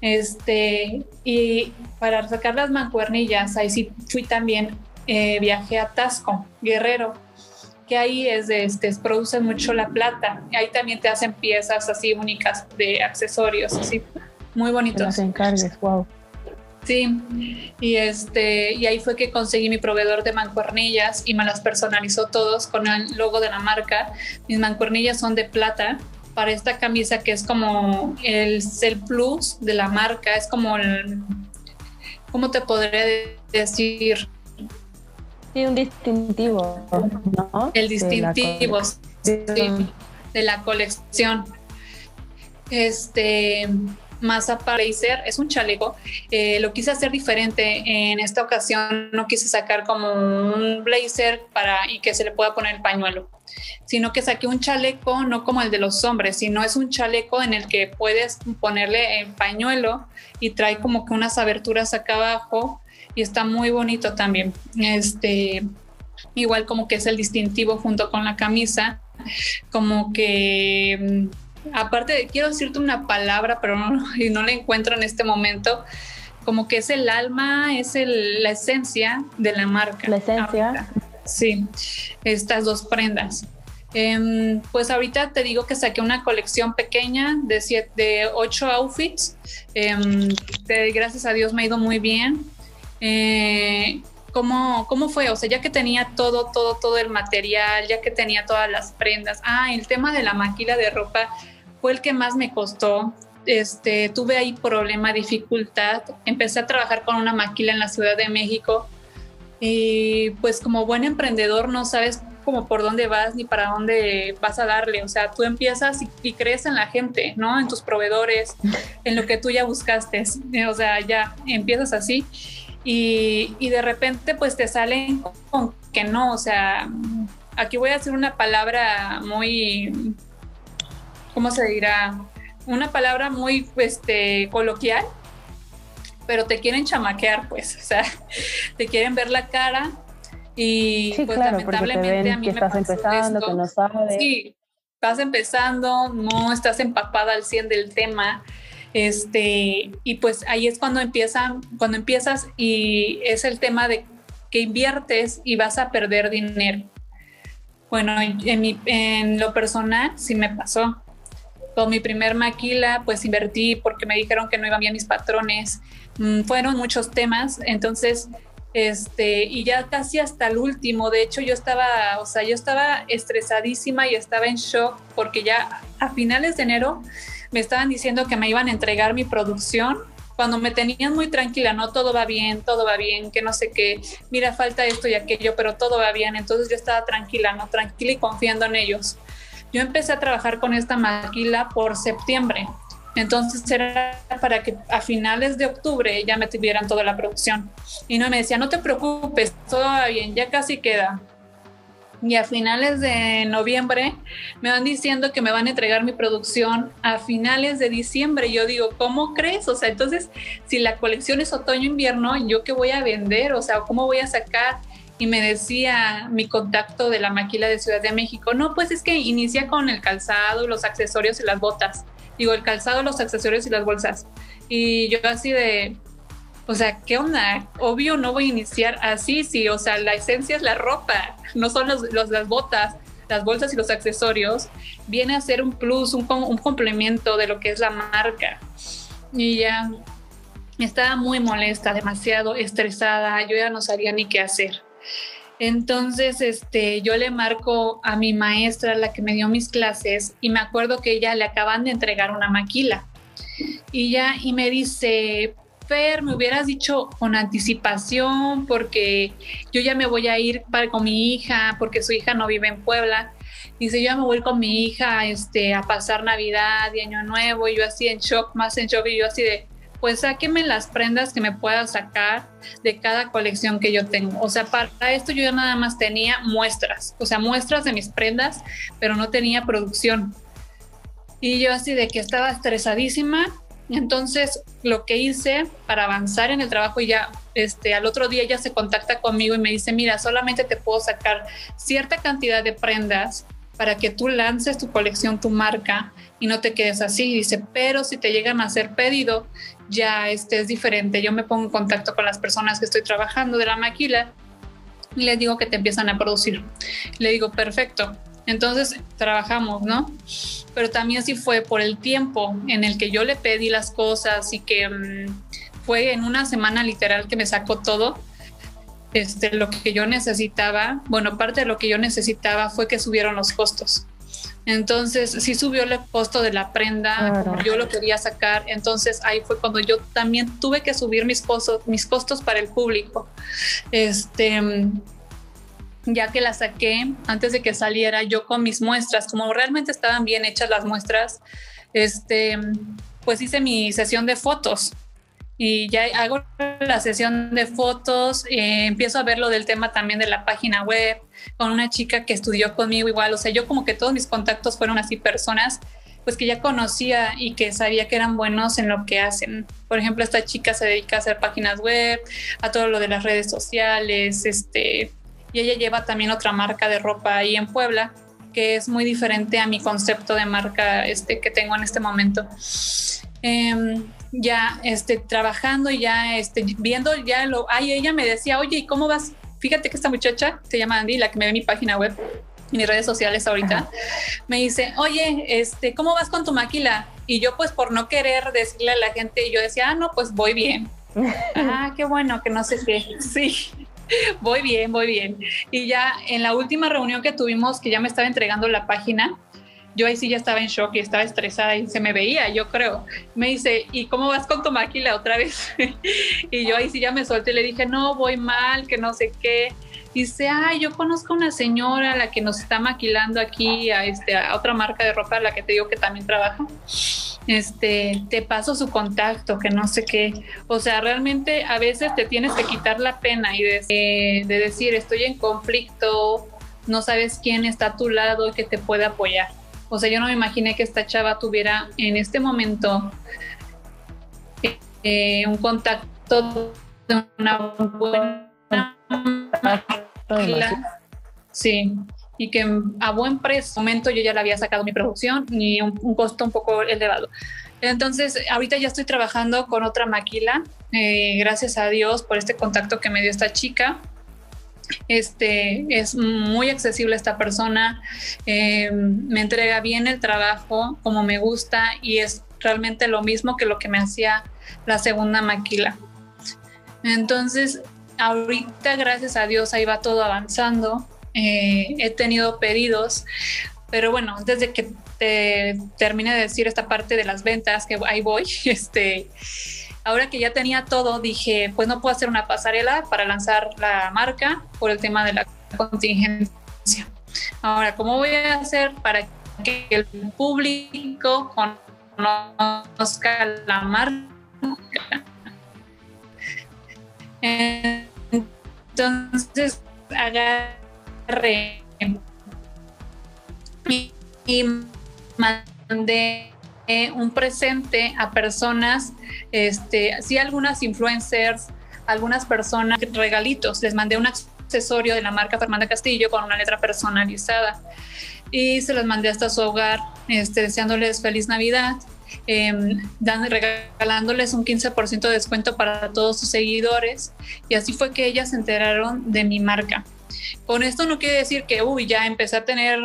Este, y para sacar las mancuernillas, ahí sí fui también, eh, viajé a Tasco, Guerrero, que ahí es de, este, produce mucho la plata. Ahí también te hacen piezas así únicas de accesorios, así muy bonitos. Las encargues, wow. Sí, y este, y ahí fue que conseguí mi proveedor de mancuernillas y me las personalizó todos con el logo de la marca. Mis mancuernillas son de plata para esta camisa que es como el, el plus de la marca, es como el, ¿cómo te podré decir? Un distintivo, ¿no? El distintivo, de la colección. Este, más Blazer es un chaleco. Eh, lo quise hacer diferente. En esta ocasión no quise sacar como un blazer para y que se le pueda poner el pañuelo, sino que saqué un chaleco no como el de los hombres, sino es un chaleco en el que puedes ponerle el pañuelo y trae como que unas aberturas acá abajo y está muy bonito también. Este, igual como que es el distintivo junto con la camisa, como que mm, aparte quiero decirte una palabra, pero no, y no la encuentro en este momento, como que es el alma, es la esencia de la marca. La esencia. Sí, estas dos prendas. Em, pues ahorita te digo que saqué una colección pequeña de, siete, de ocho outfits. Em, gracias a Dios me ha ido muy bien. Eh, ¿cómo, ¿Cómo fue? O sea, ya que tenía todo, todo, todo el material, ya que tenía todas las prendas. Ah, el tema de la maquila de ropa fue el que más me costó. Este, tuve ahí problema, dificultad. Empecé a trabajar con una maquila en la Ciudad de México y pues como buen emprendedor no sabes como por dónde vas ni para dónde vas a darle. O sea, tú empiezas y, crees en la gente, ¿no? En tus proveedores, en lo que tú ya buscaste. O sea, ya empiezas así y, y de repente pues te salen con que no. O sea, aquí voy a hacer una palabra muy, ¿cómo se dirá? Una palabra muy este, coloquial, pero te quieren chamaquear, pues, o sea, te quieren ver la cara y pues lamentablemente a mí que estás empezando, que no sabes. Sí, estás empezando, no estás empapada al 100 del tema. Este, y pues ahí es cuando empiezan, cuando empiezas y es el tema de que inviertes y vas a perder dinero. Bueno, en lo personal sí me pasó. Con mi primer maquila, pues invertí porque me dijeron que no iban bien mis patrones. Mm, fueron muchos temas, entonces este, y ya casi hasta el último, de hecho yo estaba, o sea, yo estaba estresadísima y estaba en shock porque ya a finales de enero me estaban diciendo que me iban a entregar mi producción cuando me tenían muy tranquila, no todo va bien, todo va bien, que no sé qué, mira, falta esto y aquello, pero todo va bien, entonces yo estaba tranquila, no tranquila y confiando en ellos. Yo empecé a trabajar con esta maquila por septiembre entonces era para que a finales de octubre ya me tuvieran toda la producción. Y no me decía, no te preocupes, todo va bien, ya casi queda. Y a finales de noviembre me van diciendo que me van a entregar mi producción a finales de diciembre. Yo digo, ¿cómo crees? O sea, entonces, si la colección es otoño-invierno, ¿yo qué voy a vender? O sea, ¿cómo voy a sacar? Y me decía mi contacto de la maquila de Ciudad de México, no, pues es que inicia con el calzado, los accesorios y las botas digo, el calzado, los accesorios y las bolsas. Y yo así de, o sea, ¿qué onda? Obvio no voy a iniciar así, sí, o sea, la esencia es la ropa, no son los, las botas, las bolsas y los accesorios. Viene a ser un plus, un, un complemento de lo que es la marca. Y ya estaba muy molesta, demasiado estresada, yo ya no sabía ni qué hacer. Entonces, este, yo le marco a mi maestra, la que me dio mis clases, y me acuerdo que ella le acaban de entregar una maquila. Y ya, y me dice, Me hubieras dicho con anticipación, porque yo ya me voy a ir para, con mi hija, porque su hija no vive en Puebla. Dice, yo ya me voy con mi hija este, a pasar Navidad y Año Nuevo, y yo así en shock, más en shock, y yo así de, pues sáqueme las prendas que me pueda sacar de cada colección que yo tengo. O sea, para esto yo nada más tenía muestras, o sea, muestras de mis prendas, pero no tenía producción. Y yo así de que estaba estresadísima. Entonces, lo que hice para avanzar en el trabajo ya, este, al otro día ya se contacta conmigo y me dice, mira, solamente te puedo sacar cierta cantidad de prendas para que tú lances tu colección, tu marca y no te quedes así. Dice, pero si te llegan a hacer pedido, ya este es diferente. Yo me pongo en contacto con las personas que estoy trabajando de la maquila y les digo que te empiezan a producir. Le digo, perfecto. Entonces trabajamos, ¿no? Pero también sí fue por el tiempo en el que yo le pedí las cosas y que mm, fue en una semana literal que me sacó todo. Este, lo que yo necesitaba, bueno, parte de lo que yo necesitaba fue que subieron los costos. Entonces sí subió el costo de la prenda, yo lo quería sacar. Entonces ahí fue cuando yo también tuve que subir mis costos, mis costos para el público. Este, ya que la saqué antes de que saliera yo con mis muestras, como realmente estaban bien hechas las muestras, este, pues hice mi sesión de fotos. Y ya hago la sesión de fotos, eh, empiezo a ver lo del tema también de la página web, con una chica que estudió conmigo igual, o sea, yo como que todos mis contactos fueron así personas pues que ya conocía y que sabía que eran buenos en lo que hacen. Por ejemplo, esta chica se dedica a hacer páginas web, a todo lo de las redes sociales, este, y ella lleva también otra marca de ropa ahí en Puebla que es muy diferente a mi concepto de marca este, que tengo en este momento. Em, ya este, trabajando y ya este, viendo ya lo, ay, ella me decía, oye, ¿y cómo vas? Fíjate que esta muchacha se llama Andy, la que me ve en mi página web y mis redes sociales ahorita, me dice, oye, este, ¿cómo vas con tu maquila? Y yo pues por no querer decirle a la gente, yo decía, ah, no, pues voy bien. ah, qué bueno, que no sé qué. Sí, voy bien, voy bien. Y ya en la última reunión que tuvimos, que ya me estaba entregando la página, yo ahí sí ya estaba en shock y estaba estresada y se me veía, yo creo. Me dice, ¿y cómo vas con tu máquina otra vez? y yo ahí sí ya me solté y le dije, no, voy mal, que no sé qué. Dice, ay, yo conozco una señora, la que nos está maquilando aquí a, este, a otra marca de ropa, la que te digo que también trabaja este, te paso su contacto, que no sé qué. O sea, realmente a veces te tienes que quitar la pena y de, decir, estoy en conflicto, no sabes quién está a tu lado y que te puede apoyar. O sea, yo no me imaginé que esta chava tuviera en este momento eh, un contacto de una buena Sí, y que a buen precio, momento yo ya le había sacado mi producción y un, costo un poco elevado. Entonces, ahorita ya estoy trabajando con otra maquila, eh, gracias a Dios por este contacto que me dio esta chica. Este es muy accesible esta persona, eh, me entrega bien el trabajo como me gusta y es realmente lo mismo que lo que me hacía la segunda maquila. Entonces, ahorita gracias a Dios ahí va todo avanzando. Eh, he tenido pedidos, pero bueno, desde que te termine de decir esta parte de las ventas, que ahí voy, este, ahora que ya tenía todo, dije, pues no puedo hacer una pasarela para lanzar la marca por el tema de la contingencia. Ahora, ¿cómo voy a hacer para que el público conozca la marca? Entonces, haga y mandé un presente a personas, este, sí algunas influencers, algunas personas, regalitos, les mandé un accesorio de la marca Fernanda Castillo con una letra personalizada. Y se los mandé hasta su hogar, este, deseándoles feliz Navidad, eh, regalándoles un 15% de descuento para todos sus seguidores. Y así fue que ellas se enteraron de mi marca. Con esto no quiere decir que, uy, ya empecé a tener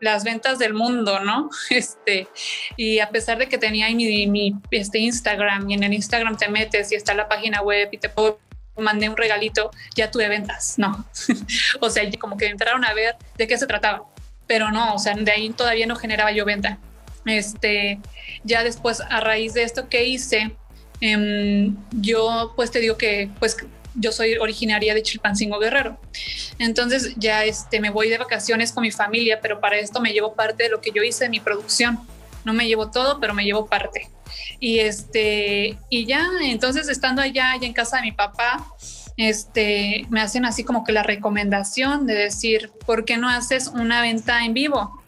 las ventas del mundo, ¿no? Este, y a pesar de que tenía mi, mi este Instagram y en el Instagram te metes y está la página web y te puedo mandé un regalito, ya tuve ventas, no. o sea, como que entraron a ver de qué se trataba, pero no, o sea, de ahí todavía no generaba yo venta. Este, ya después, a raíz de esto que hice, em, yo pues te digo que pues yo soy originaria de Chilpancingo Guerrero. Entonces ya este, me voy de vacaciones con mi familia, pero para esto me llevo parte de lo que yo hice en mi producción. No me llevo todo, pero me llevo parte. Y este, y ya, entonces estando allá, allá en casa de mi papá, este, me hacen así como que la recomendación de decir, ¿por qué no haces una venta en vivo?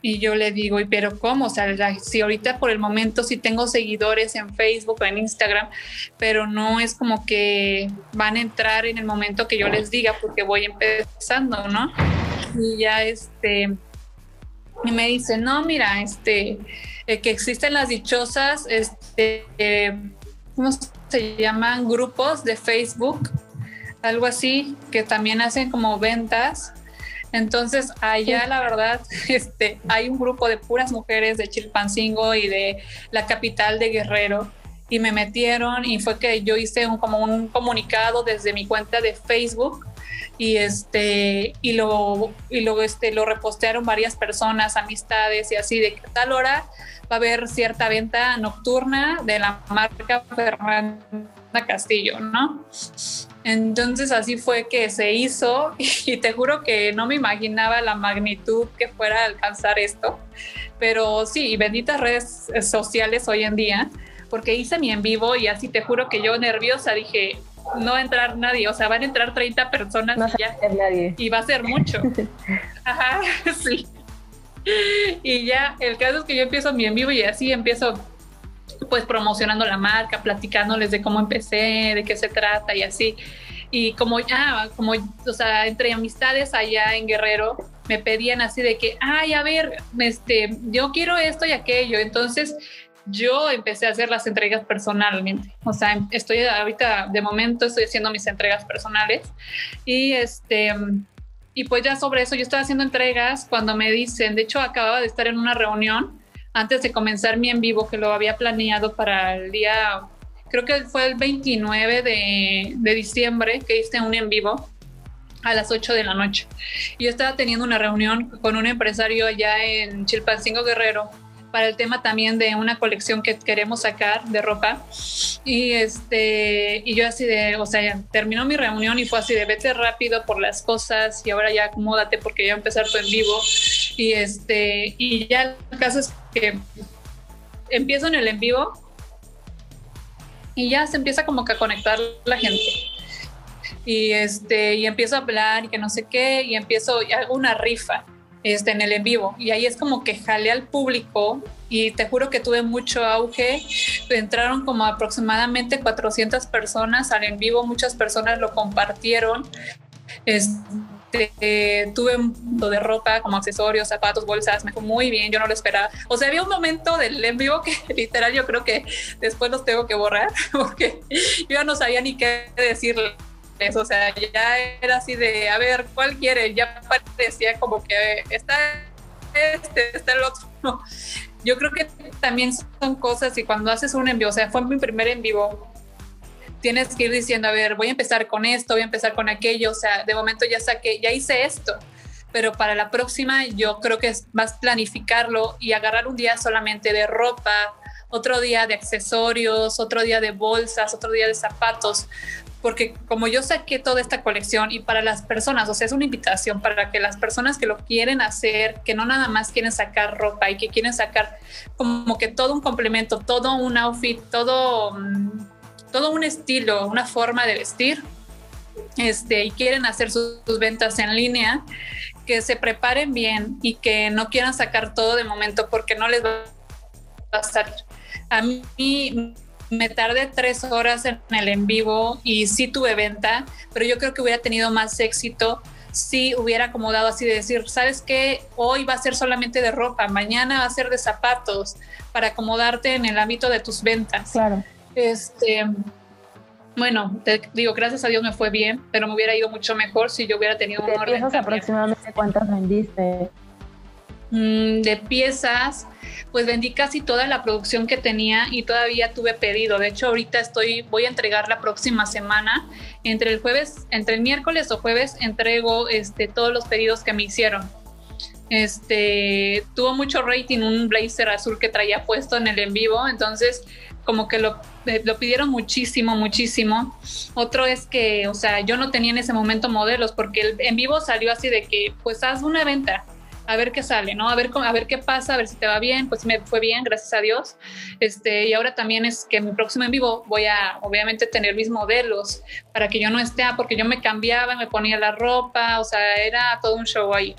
Y yo le digo, ¿y pero cómo? O sea, si ahorita por el momento sí tengo seguidores en Facebook o en Instagram, pero no es como que van a entrar en el momento que yo les diga porque voy empezando, ¿no? Y ya este, y me dice, no, mira, este, eh, que existen las dichosas, este, ¿cómo se llaman? Grupos de Facebook, algo así, que también hacen como ventas entonces, allá la verdad, este, hay un grupo de puras mujeres de Chilpancingo y de la capital de Guerrero y me metieron y fue que yo hice un, como un comunicado desde mi cuenta de Facebook y este y lo y luego este lo repostearon varias personas, amistades y así de que tal hora va a haber cierta venta nocturna de la marca Fernanda Castillo, ¿no? Entonces así fue que se hizo y te juro que no me imaginaba la magnitud que fuera a alcanzar esto. Pero sí, benditas redes sociales hoy en día, porque hice mi en vivo y así te juro que yo nerviosa dije, no va a entrar nadie, o sea, van a entrar 30 personas y ya. Nadie. Y va a ser mucho. Ajá, sí. Y ya, el caso es que yo empiezo mi en vivo y así empiezo pues promocionando la marca, platicándoles de cómo empecé, de qué se trata y así. Y como, ah, como, o sea, entre amistades allá en Guerrero, me pedían así de que, ay, a ver, este, yo quiero esto y aquello. Entonces, yo empecé a hacer las entregas personalmente. O sea, estoy ahorita, de momento, estoy haciendo mis entregas personales. Y este, y pues ya sobre eso, yo estaba haciendo entregas cuando me dicen, de hecho, acababa de estar en una reunión antes de comenzar mi en vivo, que lo había planeado para el día, creo que fue el 29 de, de diciembre, que hice un en vivo a las 8 de la noche. Yo estaba teniendo una reunión con un empresario allá en Chilpancingo Guerrero para el tema también de una colección que queremos sacar de ropa. Y este y yo así de, o sea, terminó mi reunión y fue así de vete rápido por las cosas y ahora ya acomódate porque ya va a empezar tu en vivo. Y este y ya el caso es que empiezo en el en vivo y ya se empieza como que a conectar la gente. Y este y empiezo a hablar y que no sé qué y empiezo y hago una rifa este, en el en vivo. Y ahí es como que jale al público y te juro que tuve mucho auge. Entraron como aproximadamente 400 personas al en vivo, muchas personas lo compartieron. Este, tuve un de ropa como accesorios, zapatos, bolsas, me fue muy bien, yo no lo esperaba. O sea, había un momento del en vivo que literal yo creo que después los tengo que borrar porque yo ya no sabía ni qué decirle o sea, ya era así de, a ver, ¿cuál quiere? Ya parecía como que está este, está el otro. Yo creo que también son cosas y cuando haces un envío, o sea, fue mi primer en vivo, tienes que ir diciendo, a ver, voy a empezar con esto, voy a empezar con aquello, o sea, de momento ya saqué, ya hice esto, pero para la próxima yo creo que es más planificarlo y agarrar un día solamente de ropa, otro día de accesorios, otro día de bolsas, otro día de zapatos, porque como yo saqué toda esta colección y para las personas, o sea, es una invitación para que las personas que lo quieren hacer, que no nada más quieren sacar ropa y que quieren sacar como que todo un complemento, todo un outfit, todo, mm, todo un estilo, una forma de vestir, este, y quieren hacer sus, sus ventas en línea, que se preparen bien y que no quieran sacar todo de momento porque no les va a salir. A mí me tardé tres horas en el en vivo y sí tuve venta, pero yo creo que hubiera tenido más éxito si hubiera acomodado así de decir, ¿sabes qué? Hoy va a ser solamente de ropa, mañana va a ser de zapatos, para acomodarte en el ámbito de tus ventas. Claro. Este, bueno, te digo, gracias a Dios me fue bien, pero me hubiera ido mucho mejor si yo hubiera tenido un orden. aproximadamente cuántas vendiste? Mm, de piezas, pues vendí casi toda la producción que tenía y todavía tuve pedido. De hecho, ahorita estoy, voy a entregar la próxima semana. Entre el jueves, entre el miércoles o jueves, entrego este, todos los pedidos que me hicieron. Este tuvo mucho rating un blazer azul que traía puesto en el en vivo, entonces como que lo, eh, lo pidieron muchísimo, muchísimo. Otro es que, o sea, yo no tenía en ese momento modelos porque el en vivo salió así de que, pues haz una venta a ver qué sale, ¿no? A ver, a ver qué pasa, a ver si te va bien, pues me fue bien, gracias a Dios. Este, y ahora también es que mi próximo en vivo voy a, obviamente, tener mis modelos para que yo no esté, ah, porque yo me cambiaba, me ponía la ropa, o sea, era todo un show ahí.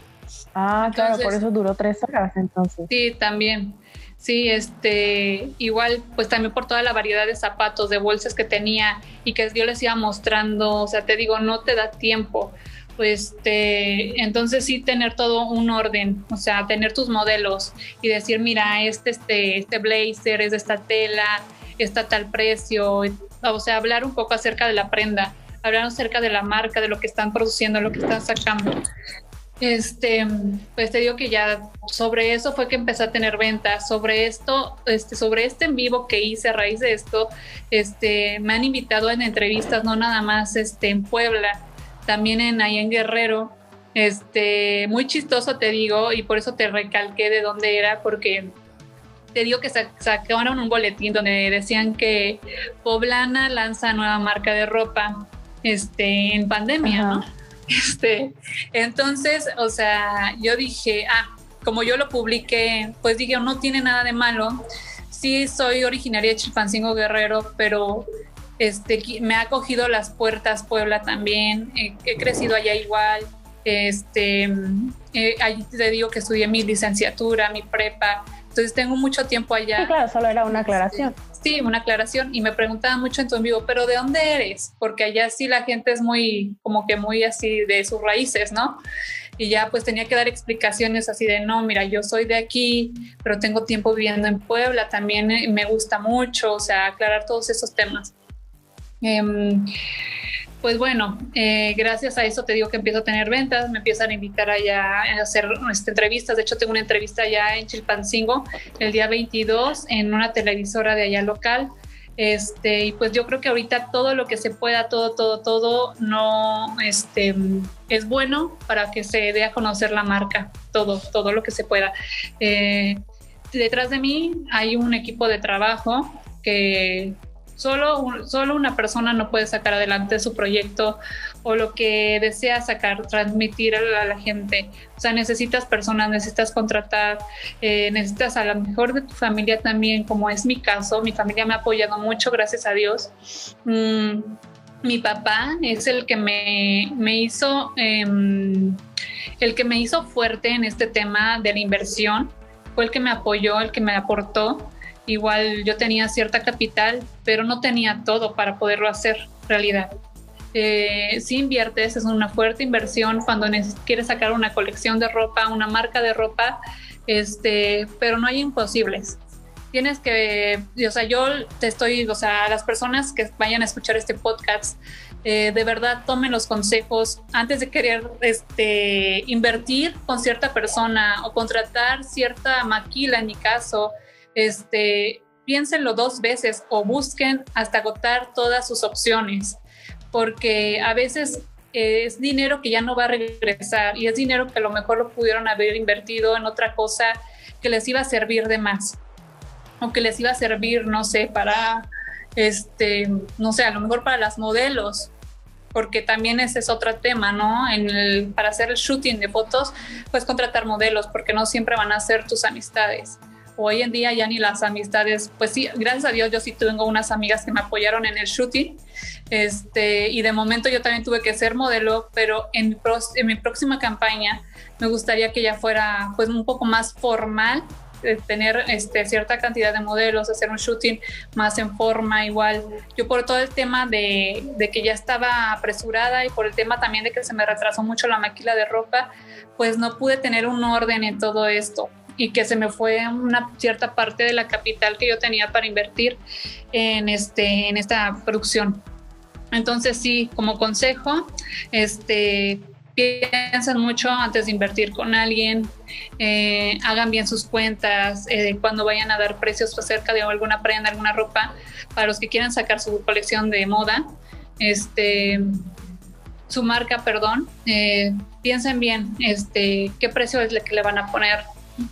Ah, claro, por eso duró tres horas entonces. Sí, también. Sí, este, igual, pues también por toda la variedad de zapatos, de bolsas que tenía y que yo les iba mostrando, o sea, te digo, no te da tiempo este, entonces sí tener todo un orden, o sea, tener tus modelos y decir, mira, este, este, este blazer es de esta tela, está tal precio, o sea, hablar un poco acerca de la prenda, hablar acerca de la marca, de lo que están produciendo, lo que están sacando. Este, pues te digo que ya sobre eso fue que empecé a tener ventas. Sobre esto, este, sobre este en vivo que hice a raíz de esto, este, me han invitado en entrevistas, no nada más este, en Puebla, también en ahí en Guerrero. Este, muy chistoso te digo, y por eso te recalqué de dónde era, porque te digo que sacaron un boletín donde decían que Poblana lanza nueva marca de ropa este, en pandemia, ¿no? Este, entonces, o sea, yo dije, ah, como yo lo publiqué, pues dije, no tiene nada de malo. Sí, soy originaria de Chilpancingo Guerrero, pero este, me ha cogido las puertas Puebla también, he crecido allá igual. Este, eh, te digo que estudié mi licenciatura, mi prepa. Entonces tengo mucho tiempo allá. Sí, claro, solo era una aclaración. Sí, una aclaración. Y me preguntaban mucho en tu en vivo, pero ¿de dónde eres? Porque allá sí la gente es muy, como que muy así de sus raíces, ¿no? Y ya pues tenía que dar explicaciones así de, no, mira, yo soy de aquí, pero tengo tiempo viviendo en Puebla, también eh, me gusta mucho, o sea, aclarar todos esos temas. Em, pues bueno, eh, gracias a eso te digo que empiezo a tener ventas, me empiezan a invitar allá a hacer este, entrevistas. De hecho, tengo una entrevista allá en Chilpancingo el día 22 en una televisora de allá local. Este, y pues yo creo que ahorita todo lo que se pueda, todo, todo, todo, no, este, es bueno para que se dé a conocer la marca, todo, todo lo que se pueda. Eh, detrás de mí hay un equipo de trabajo que Solo, solo una persona no puede sacar adelante su proyecto o lo que desea sacar, transmitir a la, gente. O sea, necesitas personas, necesitas contratar, eh, necesitas a lo mejor de tu familia también, como es mi caso. Mi familia me ha apoyado mucho, gracias a Dios. Mm, mi papá es el que me, me hizo, em, el que me hizo fuerte en este tema de la inversión. Fue el que me apoyó, el que me aportó igual yo tenía cierta capital, pero no tenía todo para poderlo hacer realidad. Eh, si inviertes, es una fuerte inversión cuando quieres sacar una colección de ropa, una marca de ropa, este, pero no hay imposibles. Tienes que, o sea, yo te estoy, o sea, a las personas que vayan a escuchar este podcast, eh, de verdad tomen los consejos antes de querer este, invertir con cierta persona o contratar cierta maquila, en mi caso, este, piénsenlo dos veces o busquen hasta agotar todas sus opciones, porque a veces es dinero que ya no va a regresar y es dinero que a lo mejor lo pudieron haber invertido en otra cosa que les iba a servir de más o que les iba a servir, no sé, para, este, no sé, a lo mejor para las modelos, porque también ese es otro tema, ¿no? Para hacer el shooting de fotos, pues contratar modelos, porque no siempre van a ser tus amistades hoy en día ya ni las amistades, pues sí, gracias a Dios yo sí tengo unas amigas que me apoyaron en el shooting, este, y de momento yo también tuve que ser modelo, pero en, mi próxima campaña me gustaría que ya fuera pues un poco más formal, eh, tener este, cierta cantidad de modelos, hacer un shooting más en forma igual. Yo por todo el tema de, de, que ya estaba apresurada y por el tema también de que se me retrasó mucho la máquina de ropa, pues no pude tener un orden en todo esto y que se me fue una cierta parte de la capital que yo tenía para invertir en, este, en esta producción. Entonces sí, como consejo, este, piensen mucho antes de invertir con alguien, eh, hagan bien sus cuentas, eh, cuando vayan a dar precios acerca de alguna prenda, alguna ropa, para los que quieran sacar su colección de moda, este, su marca, perdón, eh, piensen bien este, qué precio es el que le van a poner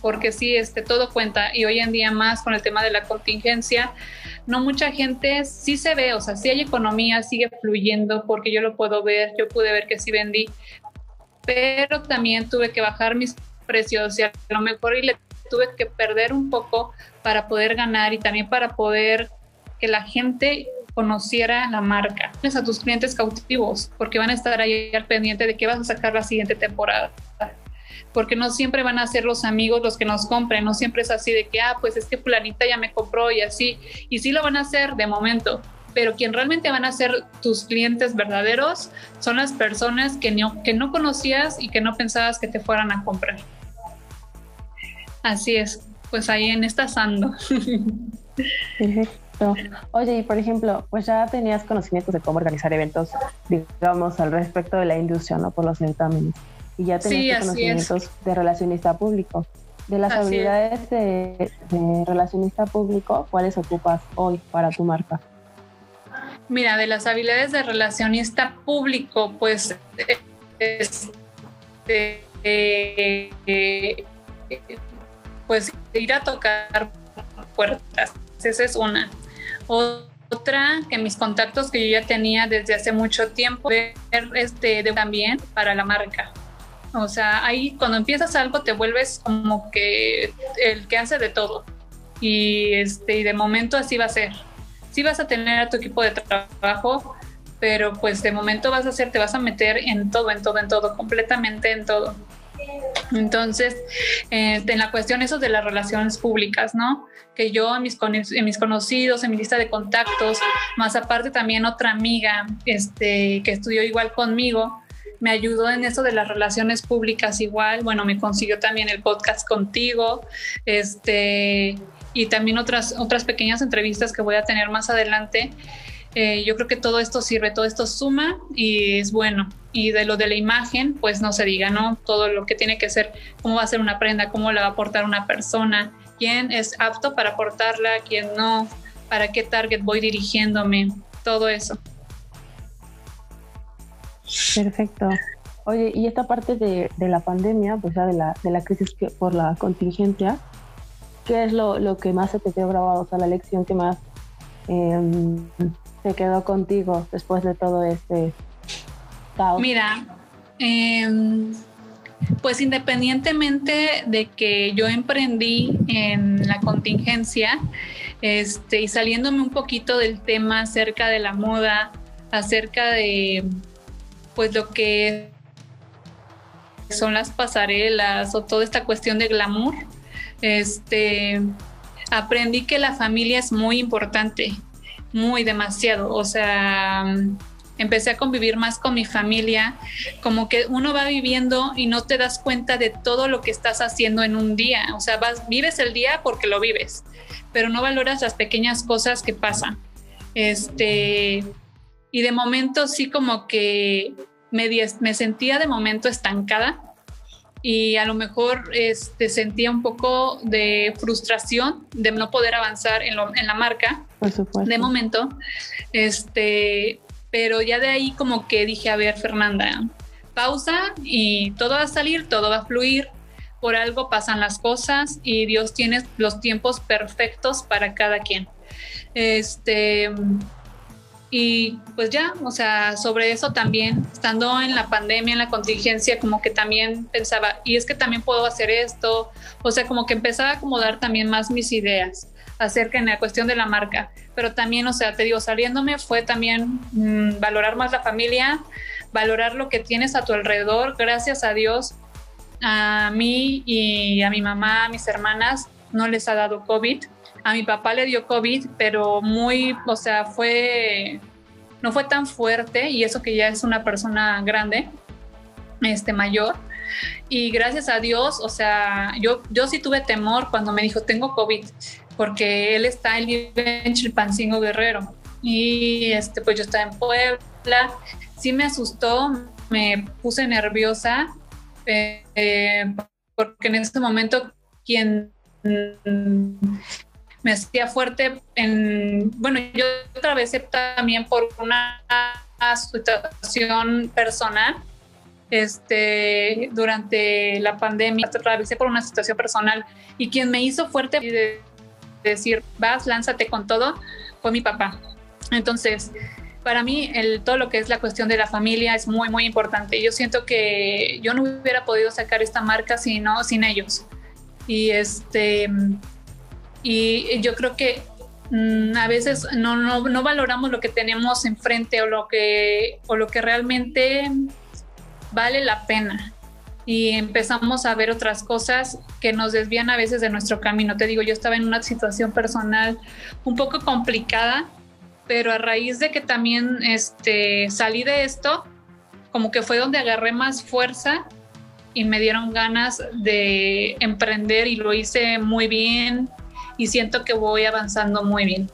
porque sí, este, todo cuenta. Y hoy en día más con el tema de la contingencia, no mucha gente sí se ve, o sea, sí hay economía, sigue fluyendo porque yo lo puedo ver, yo pude ver que sí vendí, pero también tuve que bajar mis precios y a lo mejor y le tuve que perder un poco para poder ganar y también para poder que la gente conociera la marca. A tus clientes cautivos, porque van a estar ahí al pendiente de qué vas a sacar la siguiente temporada porque no siempre van a ser los amigos los que nos compren, no siempre es así de que, ah, pues es que fulanita ya me compró y así, y sí lo van a hacer de momento, pero quien realmente van a ser tus clientes verdaderos son las personas que no, que no conocías y que no pensabas que te fueran a comprar. Así es, pues ahí en esta sando. Perfecto. Oye, y por ejemplo, pues ya tenías conocimientos de cómo organizar eventos, digamos, al respecto de la industria, ¿no? Por los certámenes y ya tenías conocimientos de relacionista público. De las habilidades de, relacionista público, ¿cuáles ocupas hoy para tu marca? Mira, de las habilidades de relacionista público, pues este, pues ir a tocar puertas, esa es una. Otra, que mis contactos que yo ya tenía desde hace mucho tiempo, este, también para la marca. O sea, ahí cuando empiezas algo te vuelves como que el que hace de todo. Y este, y de momento así va a ser. Sí vas a tener a tu equipo de trabajo, pero pues de momento vas a hacer, te vas a meter en todo, en todo, en todo, completamente en todo. Entonces, eh, en la cuestión eso de las relaciones públicas, ¿no? Que yo en mis, en mis conocidos, en mi lista de contactos, más aparte también otra amiga este, que estudió igual conmigo, me ayudó en eso de las relaciones públicas igual, bueno, me consiguió también el podcast contigo, este, y también otras, otras pequeñas entrevistas que voy a tener más adelante. Eh, yo creo que todo esto sirve, todo esto suma y es bueno. Y de lo de la imagen, pues no se diga, ¿no? Todo lo que tiene que ser, cómo va a ser una prenda, cómo la va a aportar una persona, quién es apto para aportarla, quién no, para qué target voy dirigiéndome, todo eso. Perfecto. Oye, y esta parte de, la pandemia, pues ya de la, de la crisis por la contingencia, ¿qué es lo, que más se te quedó grabado? O sea, la lección que más em, se quedó contigo después de todo este caos. Mira, em, pues independientemente de que yo emprendí en la contingencia, este, y saliéndome un poquito del tema acerca de la moda, acerca de pues lo que son las pasarelas o toda esta cuestión de glamour, este, aprendí que la familia es muy importante, muy demasiado. O sea, empecé a convivir más con mi familia, como que uno va viviendo y no te das cuenta de todo lo que estás haciendo en un día. O sea, vas, vives el día porque lo vives, pero no valoras las pequeñas cosas que pasan. Este, y de momento sí como que me, me sentía de momento estancada y a lo mejor este, sentía un poco de frustración de no poder avanzar en, en la marca de momento. Este, pero ya de ahí como que dije, a ver, Fernanda, pausa y todo va a salir, todo va a fluir. Por algo pasan las cosas y Dios tiene los tiempos perfectos para cada quien. Este, y pues ya, o sea, sobre eso también, estando en la pandemia, en la contingencia, como que también pensaba, y es que también puedo hacer esto, o sea, como que empezaba a acomodar también más mis ideas acerca en la cuestión de la marca, pero también, o sea, te digo, saliéndome fue también mm, valorar más la familia, valorar lo que tienes a tu alrededor, gracias a Dios, a mí y a mi mamá, a mis hermanas, no les ha dado COVID, a mi papá le dio COVID, pero muy, o sea, fue, no fue tan fuerte y eso que ya es una persona grande, este mayor. Y gracias a Dios, o sea, yo, yo sí tuve temor cuando me dijo, tengo COVID, porque él está, él vive en Chilpancingo Guerrero. Y este, pues yo estaba en Puebla, sí me asustó, me puse nerviosa, eh, porque en ese momento quien me hacía fuerte en, bueno, yo atravesé también por una situación personal, este, durante la pandemia, atravesé por una situación personal y quien me hizo fuerte de decir, vas, lánzate con todo, fue mi papá. Entonces, para mí el, todo lo que es la cuestión de la familia es muy, muy importante. Yo siento que yo no hubiera podido sacar esta marca si no, sin ellos. Y este, y yo creo que mm, a veces no, no, valoramos lo que tenemos enfrente o lo que, o lo que realmente vale la pena. Y empezamos a ver otras cosas que nos desvían a veces de nuestro camino. Te digo, yo estaba en una situación personal un poco complicada, pero a raíz de que también este, salí de esto, como que fue donde agarré más fuerza y me dieron ganas de emprender y lo hice muy bien, y siento que voy avanzando muy bien.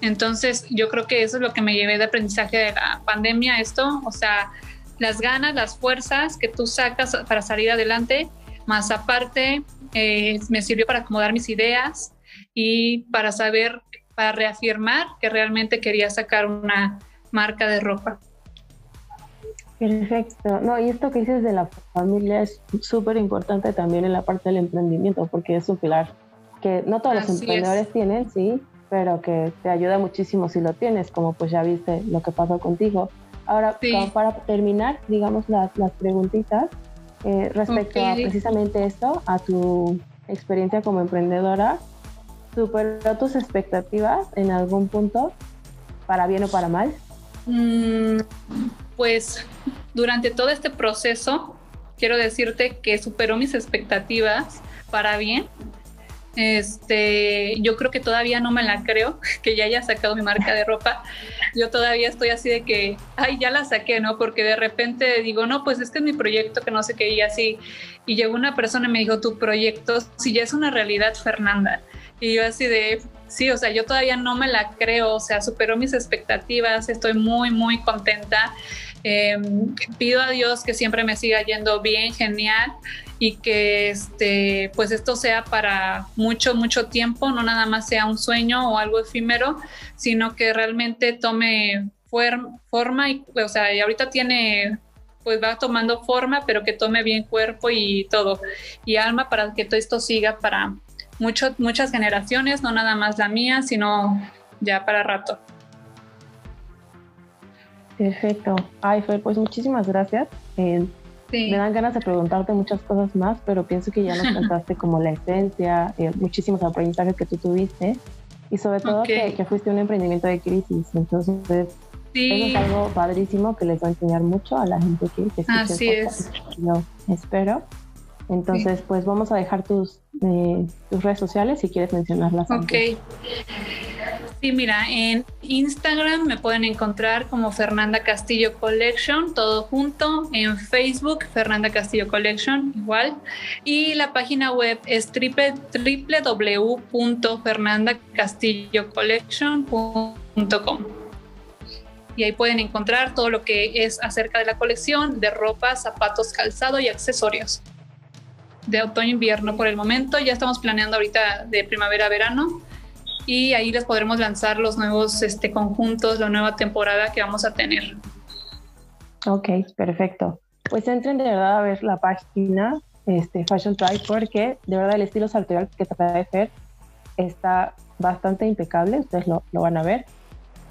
Entonces, yo creo que eso es lo que me llevé de aprendizaje de la pandemia, esto, o sea, las ganas, las fuerzas que tú sacas para salir adelante, más aparte, eh, me sirvió para acomodar mis ideas y para saber, para reafirmar que realmente quería sacar una marca de ropa. Perfecto. No, y esto que dices de la familia es súper importante también en la parte del emprendimiento, porque es un pilar que no todos los emprendedores tienen, sí, pero que te ayuda muchísimo si lo tienes, como pues ya viste lo que pasó contigo. Ahora, para terminar, digamos las, las preguntitas eh, respecto a precisamente esto, a tu experiencia como emprendedora, ¿superó tus expectativas en algún punto, para bien o para mal? Mm, pues durante todo este proceso, quiero decirte que superó mis expectativas para bien. Este, yo creo que todavía no me la creo que ya haya sacado mi marca de ropa. Yo todavía estoy así de que, ay, ya la saqué, ¿no? Porque de repente digo, no, pues este es mi proyecto, que no sé qué, y así. Y llegó una persona y me dijo, tu proyecto, si ya es una realidad, Fernanda. Y yo así de, sí, o sea, yo todavía no me la creo, o sea, superó mis expectativas, estoy muy, muy contenta. Em, pido a Dios que siempre me siga yendo bien, genial y que este, pues esto sea para mucho, mucho tiempo, no nada más sea un sueño o algo efímero, sino que realmente tome forma y, o sea, y ahorita tiene pues va tomando forma, pero que tome bien cuerpo y todo, y alma para que todo esto siga para mucho, muchas generaciones, no nada más la mía, sino ya para rato. Perfecto. Ay, Fer, pues muchísimas gracias. Eh, me dan ganas de preguntarte muchas cosas más, pero pienso que ya nos contaste como la esencia, eh, muchísimos aprendizajes que tú tuviste y sobre todo que, fuiste un emprendimiento de crisis. Entonces, eso es algo padrísimo que les va a enseñar mucho a la gente que, que Así es. Yo espero. Entonces, pues vamos a dejar tus, eh, tus redes sociales si quieres mencionarlas. Ok. Sí, mira, en Instagram me pueden encontrar como Fernanda Castillo Collection, todo junto. En Facebook, Fernanda Castillo Collection, igual. Y la página web es www.fernandacastillocollection.com. Y ahí pueden encontrar todo lo que es acerca de la colección de ropa, zapatos, calzado y accesorios de otoño-invierno por el momento. Ya estamos planeando ahorita de primavera-verano y ahí les podremos lanzar los nuevos este, conjuntos, la nueva temporada que vamos a tener. Ok, perfecto. Pues entren de verdad a ver la página este, Fashion Try porque de verdad el estilo sartorial que trae Fer está bastante impecable, ustedes lo, lo, van a ver.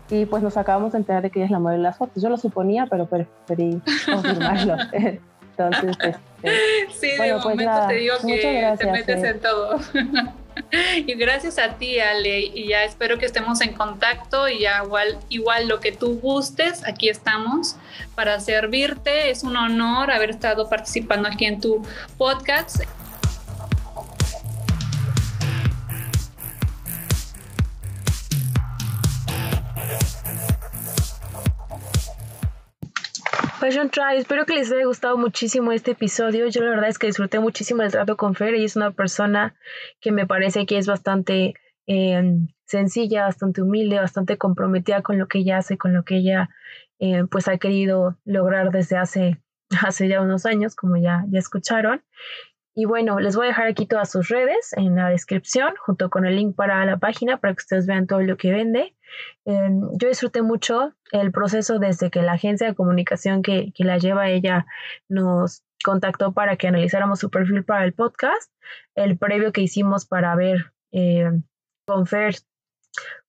Y pues nos acabamos de enterar de que ella es la modelo de las fotos. Yo lo suponía, pero preferí confirmarlo. Entonces, este, sí, de pues momento te digo que te metes en todo. y gracias a ti, Ale, y ya espero que estemos en contacto y ya igual, igual lo que tú gustes, aquí estamos para servirte. Es un honor haber estado participando aquí en tu podcast. Fashion Try, espero que les haya gustado muchísimo este episodio. Yo la verdad es que disfruté muchísimo el trato con Fer y es una persona que me parece que es bastante em, sencilla, bastante humilde, bastante comprometida con lo que ella hace, con lo que ella eh, pues ha querido lograr desde hace, hace ya unos años, como ya, ya escucharon. Y bueno, les voy a dejar aquí todas sus redes en la descripción, junto con el link para la página, para que ustedes vean todo lo que vende. Em, yo disfruté mucho el proceso desde que la agencia de comunicación que, que la lleva ella nos contactó para que analizáramos su perfil para el podcast, el previo que hicimos para ver eh, con Fer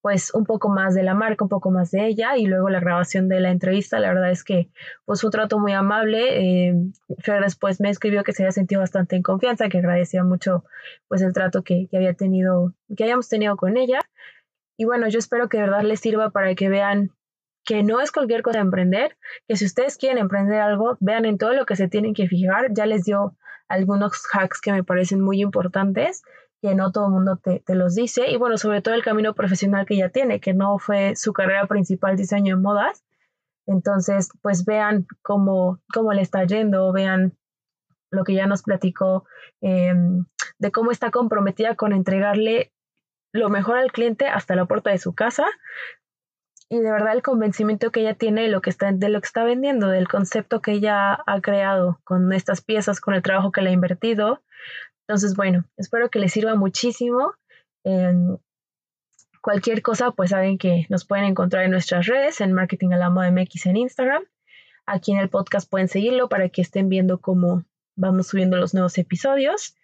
pues un poco más de la marca, un poco más de ella y luego la grabación de la entrevista. La verdad es que pues fue un trato muy amable. Eh, Fer después me escribió que se había sentido bastante en confianza, que agradecía mucho pues el trato que, que había tenido, que hayamos tenido con ella. Y bueno, yo espero que de verdad les sirva para que vean que no es cualquier cosa emprender, que si ustedes quieren emprender algo, vean en todo lo que se tienen que fijar. Ya les dio algunos hacks que me parecen muy importantes que no todo el mundo te, los dice, y bueno, sobre todo el camino profesional que ella tiene, que no fue su carrera principal diseño en modas. Entonces, pues vean cómo, cómo le está yendo, vean lo que ya nos platicó em, de cómo está comprometida con entregarle lo mejor al cliente hasta la puerta de su casa y de verdad el convencimiento que ella tiene de lo que está de lo que está vendiendo, del concepto que ella ha creado con estas piezas, con el trabajo que le ha invertido, entonces, bueno, espero que les sirva muchísimo. cualquier cosa, pues saben que nos pueden encontrar en nuestras redes, en Marketing a la Moda MX en Instagram. Aquí en el podcast pueden seguirlo para que estén viendo cómo vamos subiendo los nuevos episodios.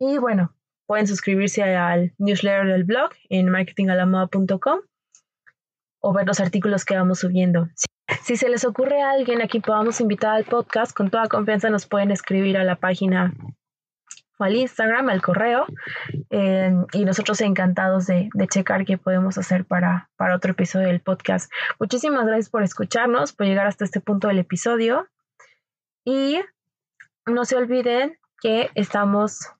Y bueno, pueden suscribirse al newsletter del blog en marketingalamoda.com o ver los artículos que vamos subiendo. Si se les ocurre a alguien aquí podamos invitar al podcast, con toda confianza nos pueden escribir a la página al Instagram, al correo, eh, y nosotros encantados de, checar qué podemos hacer para, para otro episodio del podcast. Muchísimas gracias por escucharnos, por llegar hasta este punto del episodio. Y no se olviden que estamos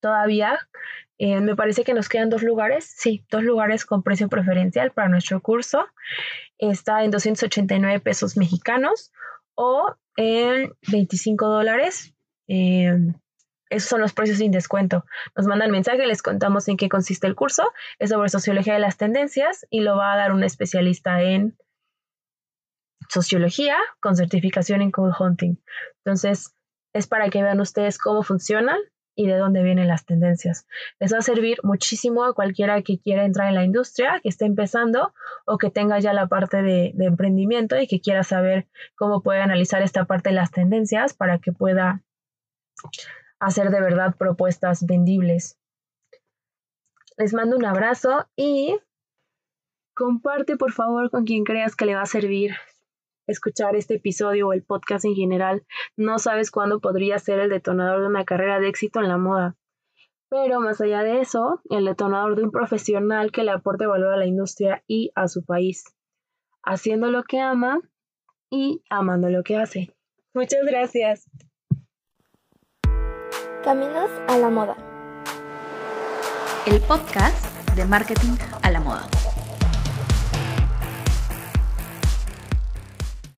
todavía, eh, me parece que nos quedan dos lugares, sí, dos lugares con precio preferencial para nuestro curso. Está en 289 pesos mexicanos o en 25 dólares. Eh, esos son los precios sin descuento. Nos mandan mensaje, les contamos en qué consiste el curso. Es sobre sociología de las tendencias y lo va a dar un especialista en sociología con certificación en code hunting. Entonces, es para que vean ustedes cómo funcionan y de dónde vienen las tendencias. Les va a servir muchísimo a cualquiera que quiera entrar en la industria, que esté empezando o que tenga ya la parte de, de emprendimiento y que quiera saber cómo puede analizar esta parte de las tendencias para que pueda hacer de verdad propuestas vendibles. Les mando un abrazo y comparte por favor con quien creas que le va a servir escuchar este episodio o el podcast en general. No sabes cuándo podría ser el detonador de una carrera de éxito en la moda. Pero más allá de eso, el detonador de un profesional que le aporte valor a la industria y a su país, haciendo lo que ama y amando lo que hace. Muchas gracias. Caminos a la moda. El podcast de marketing a la moda.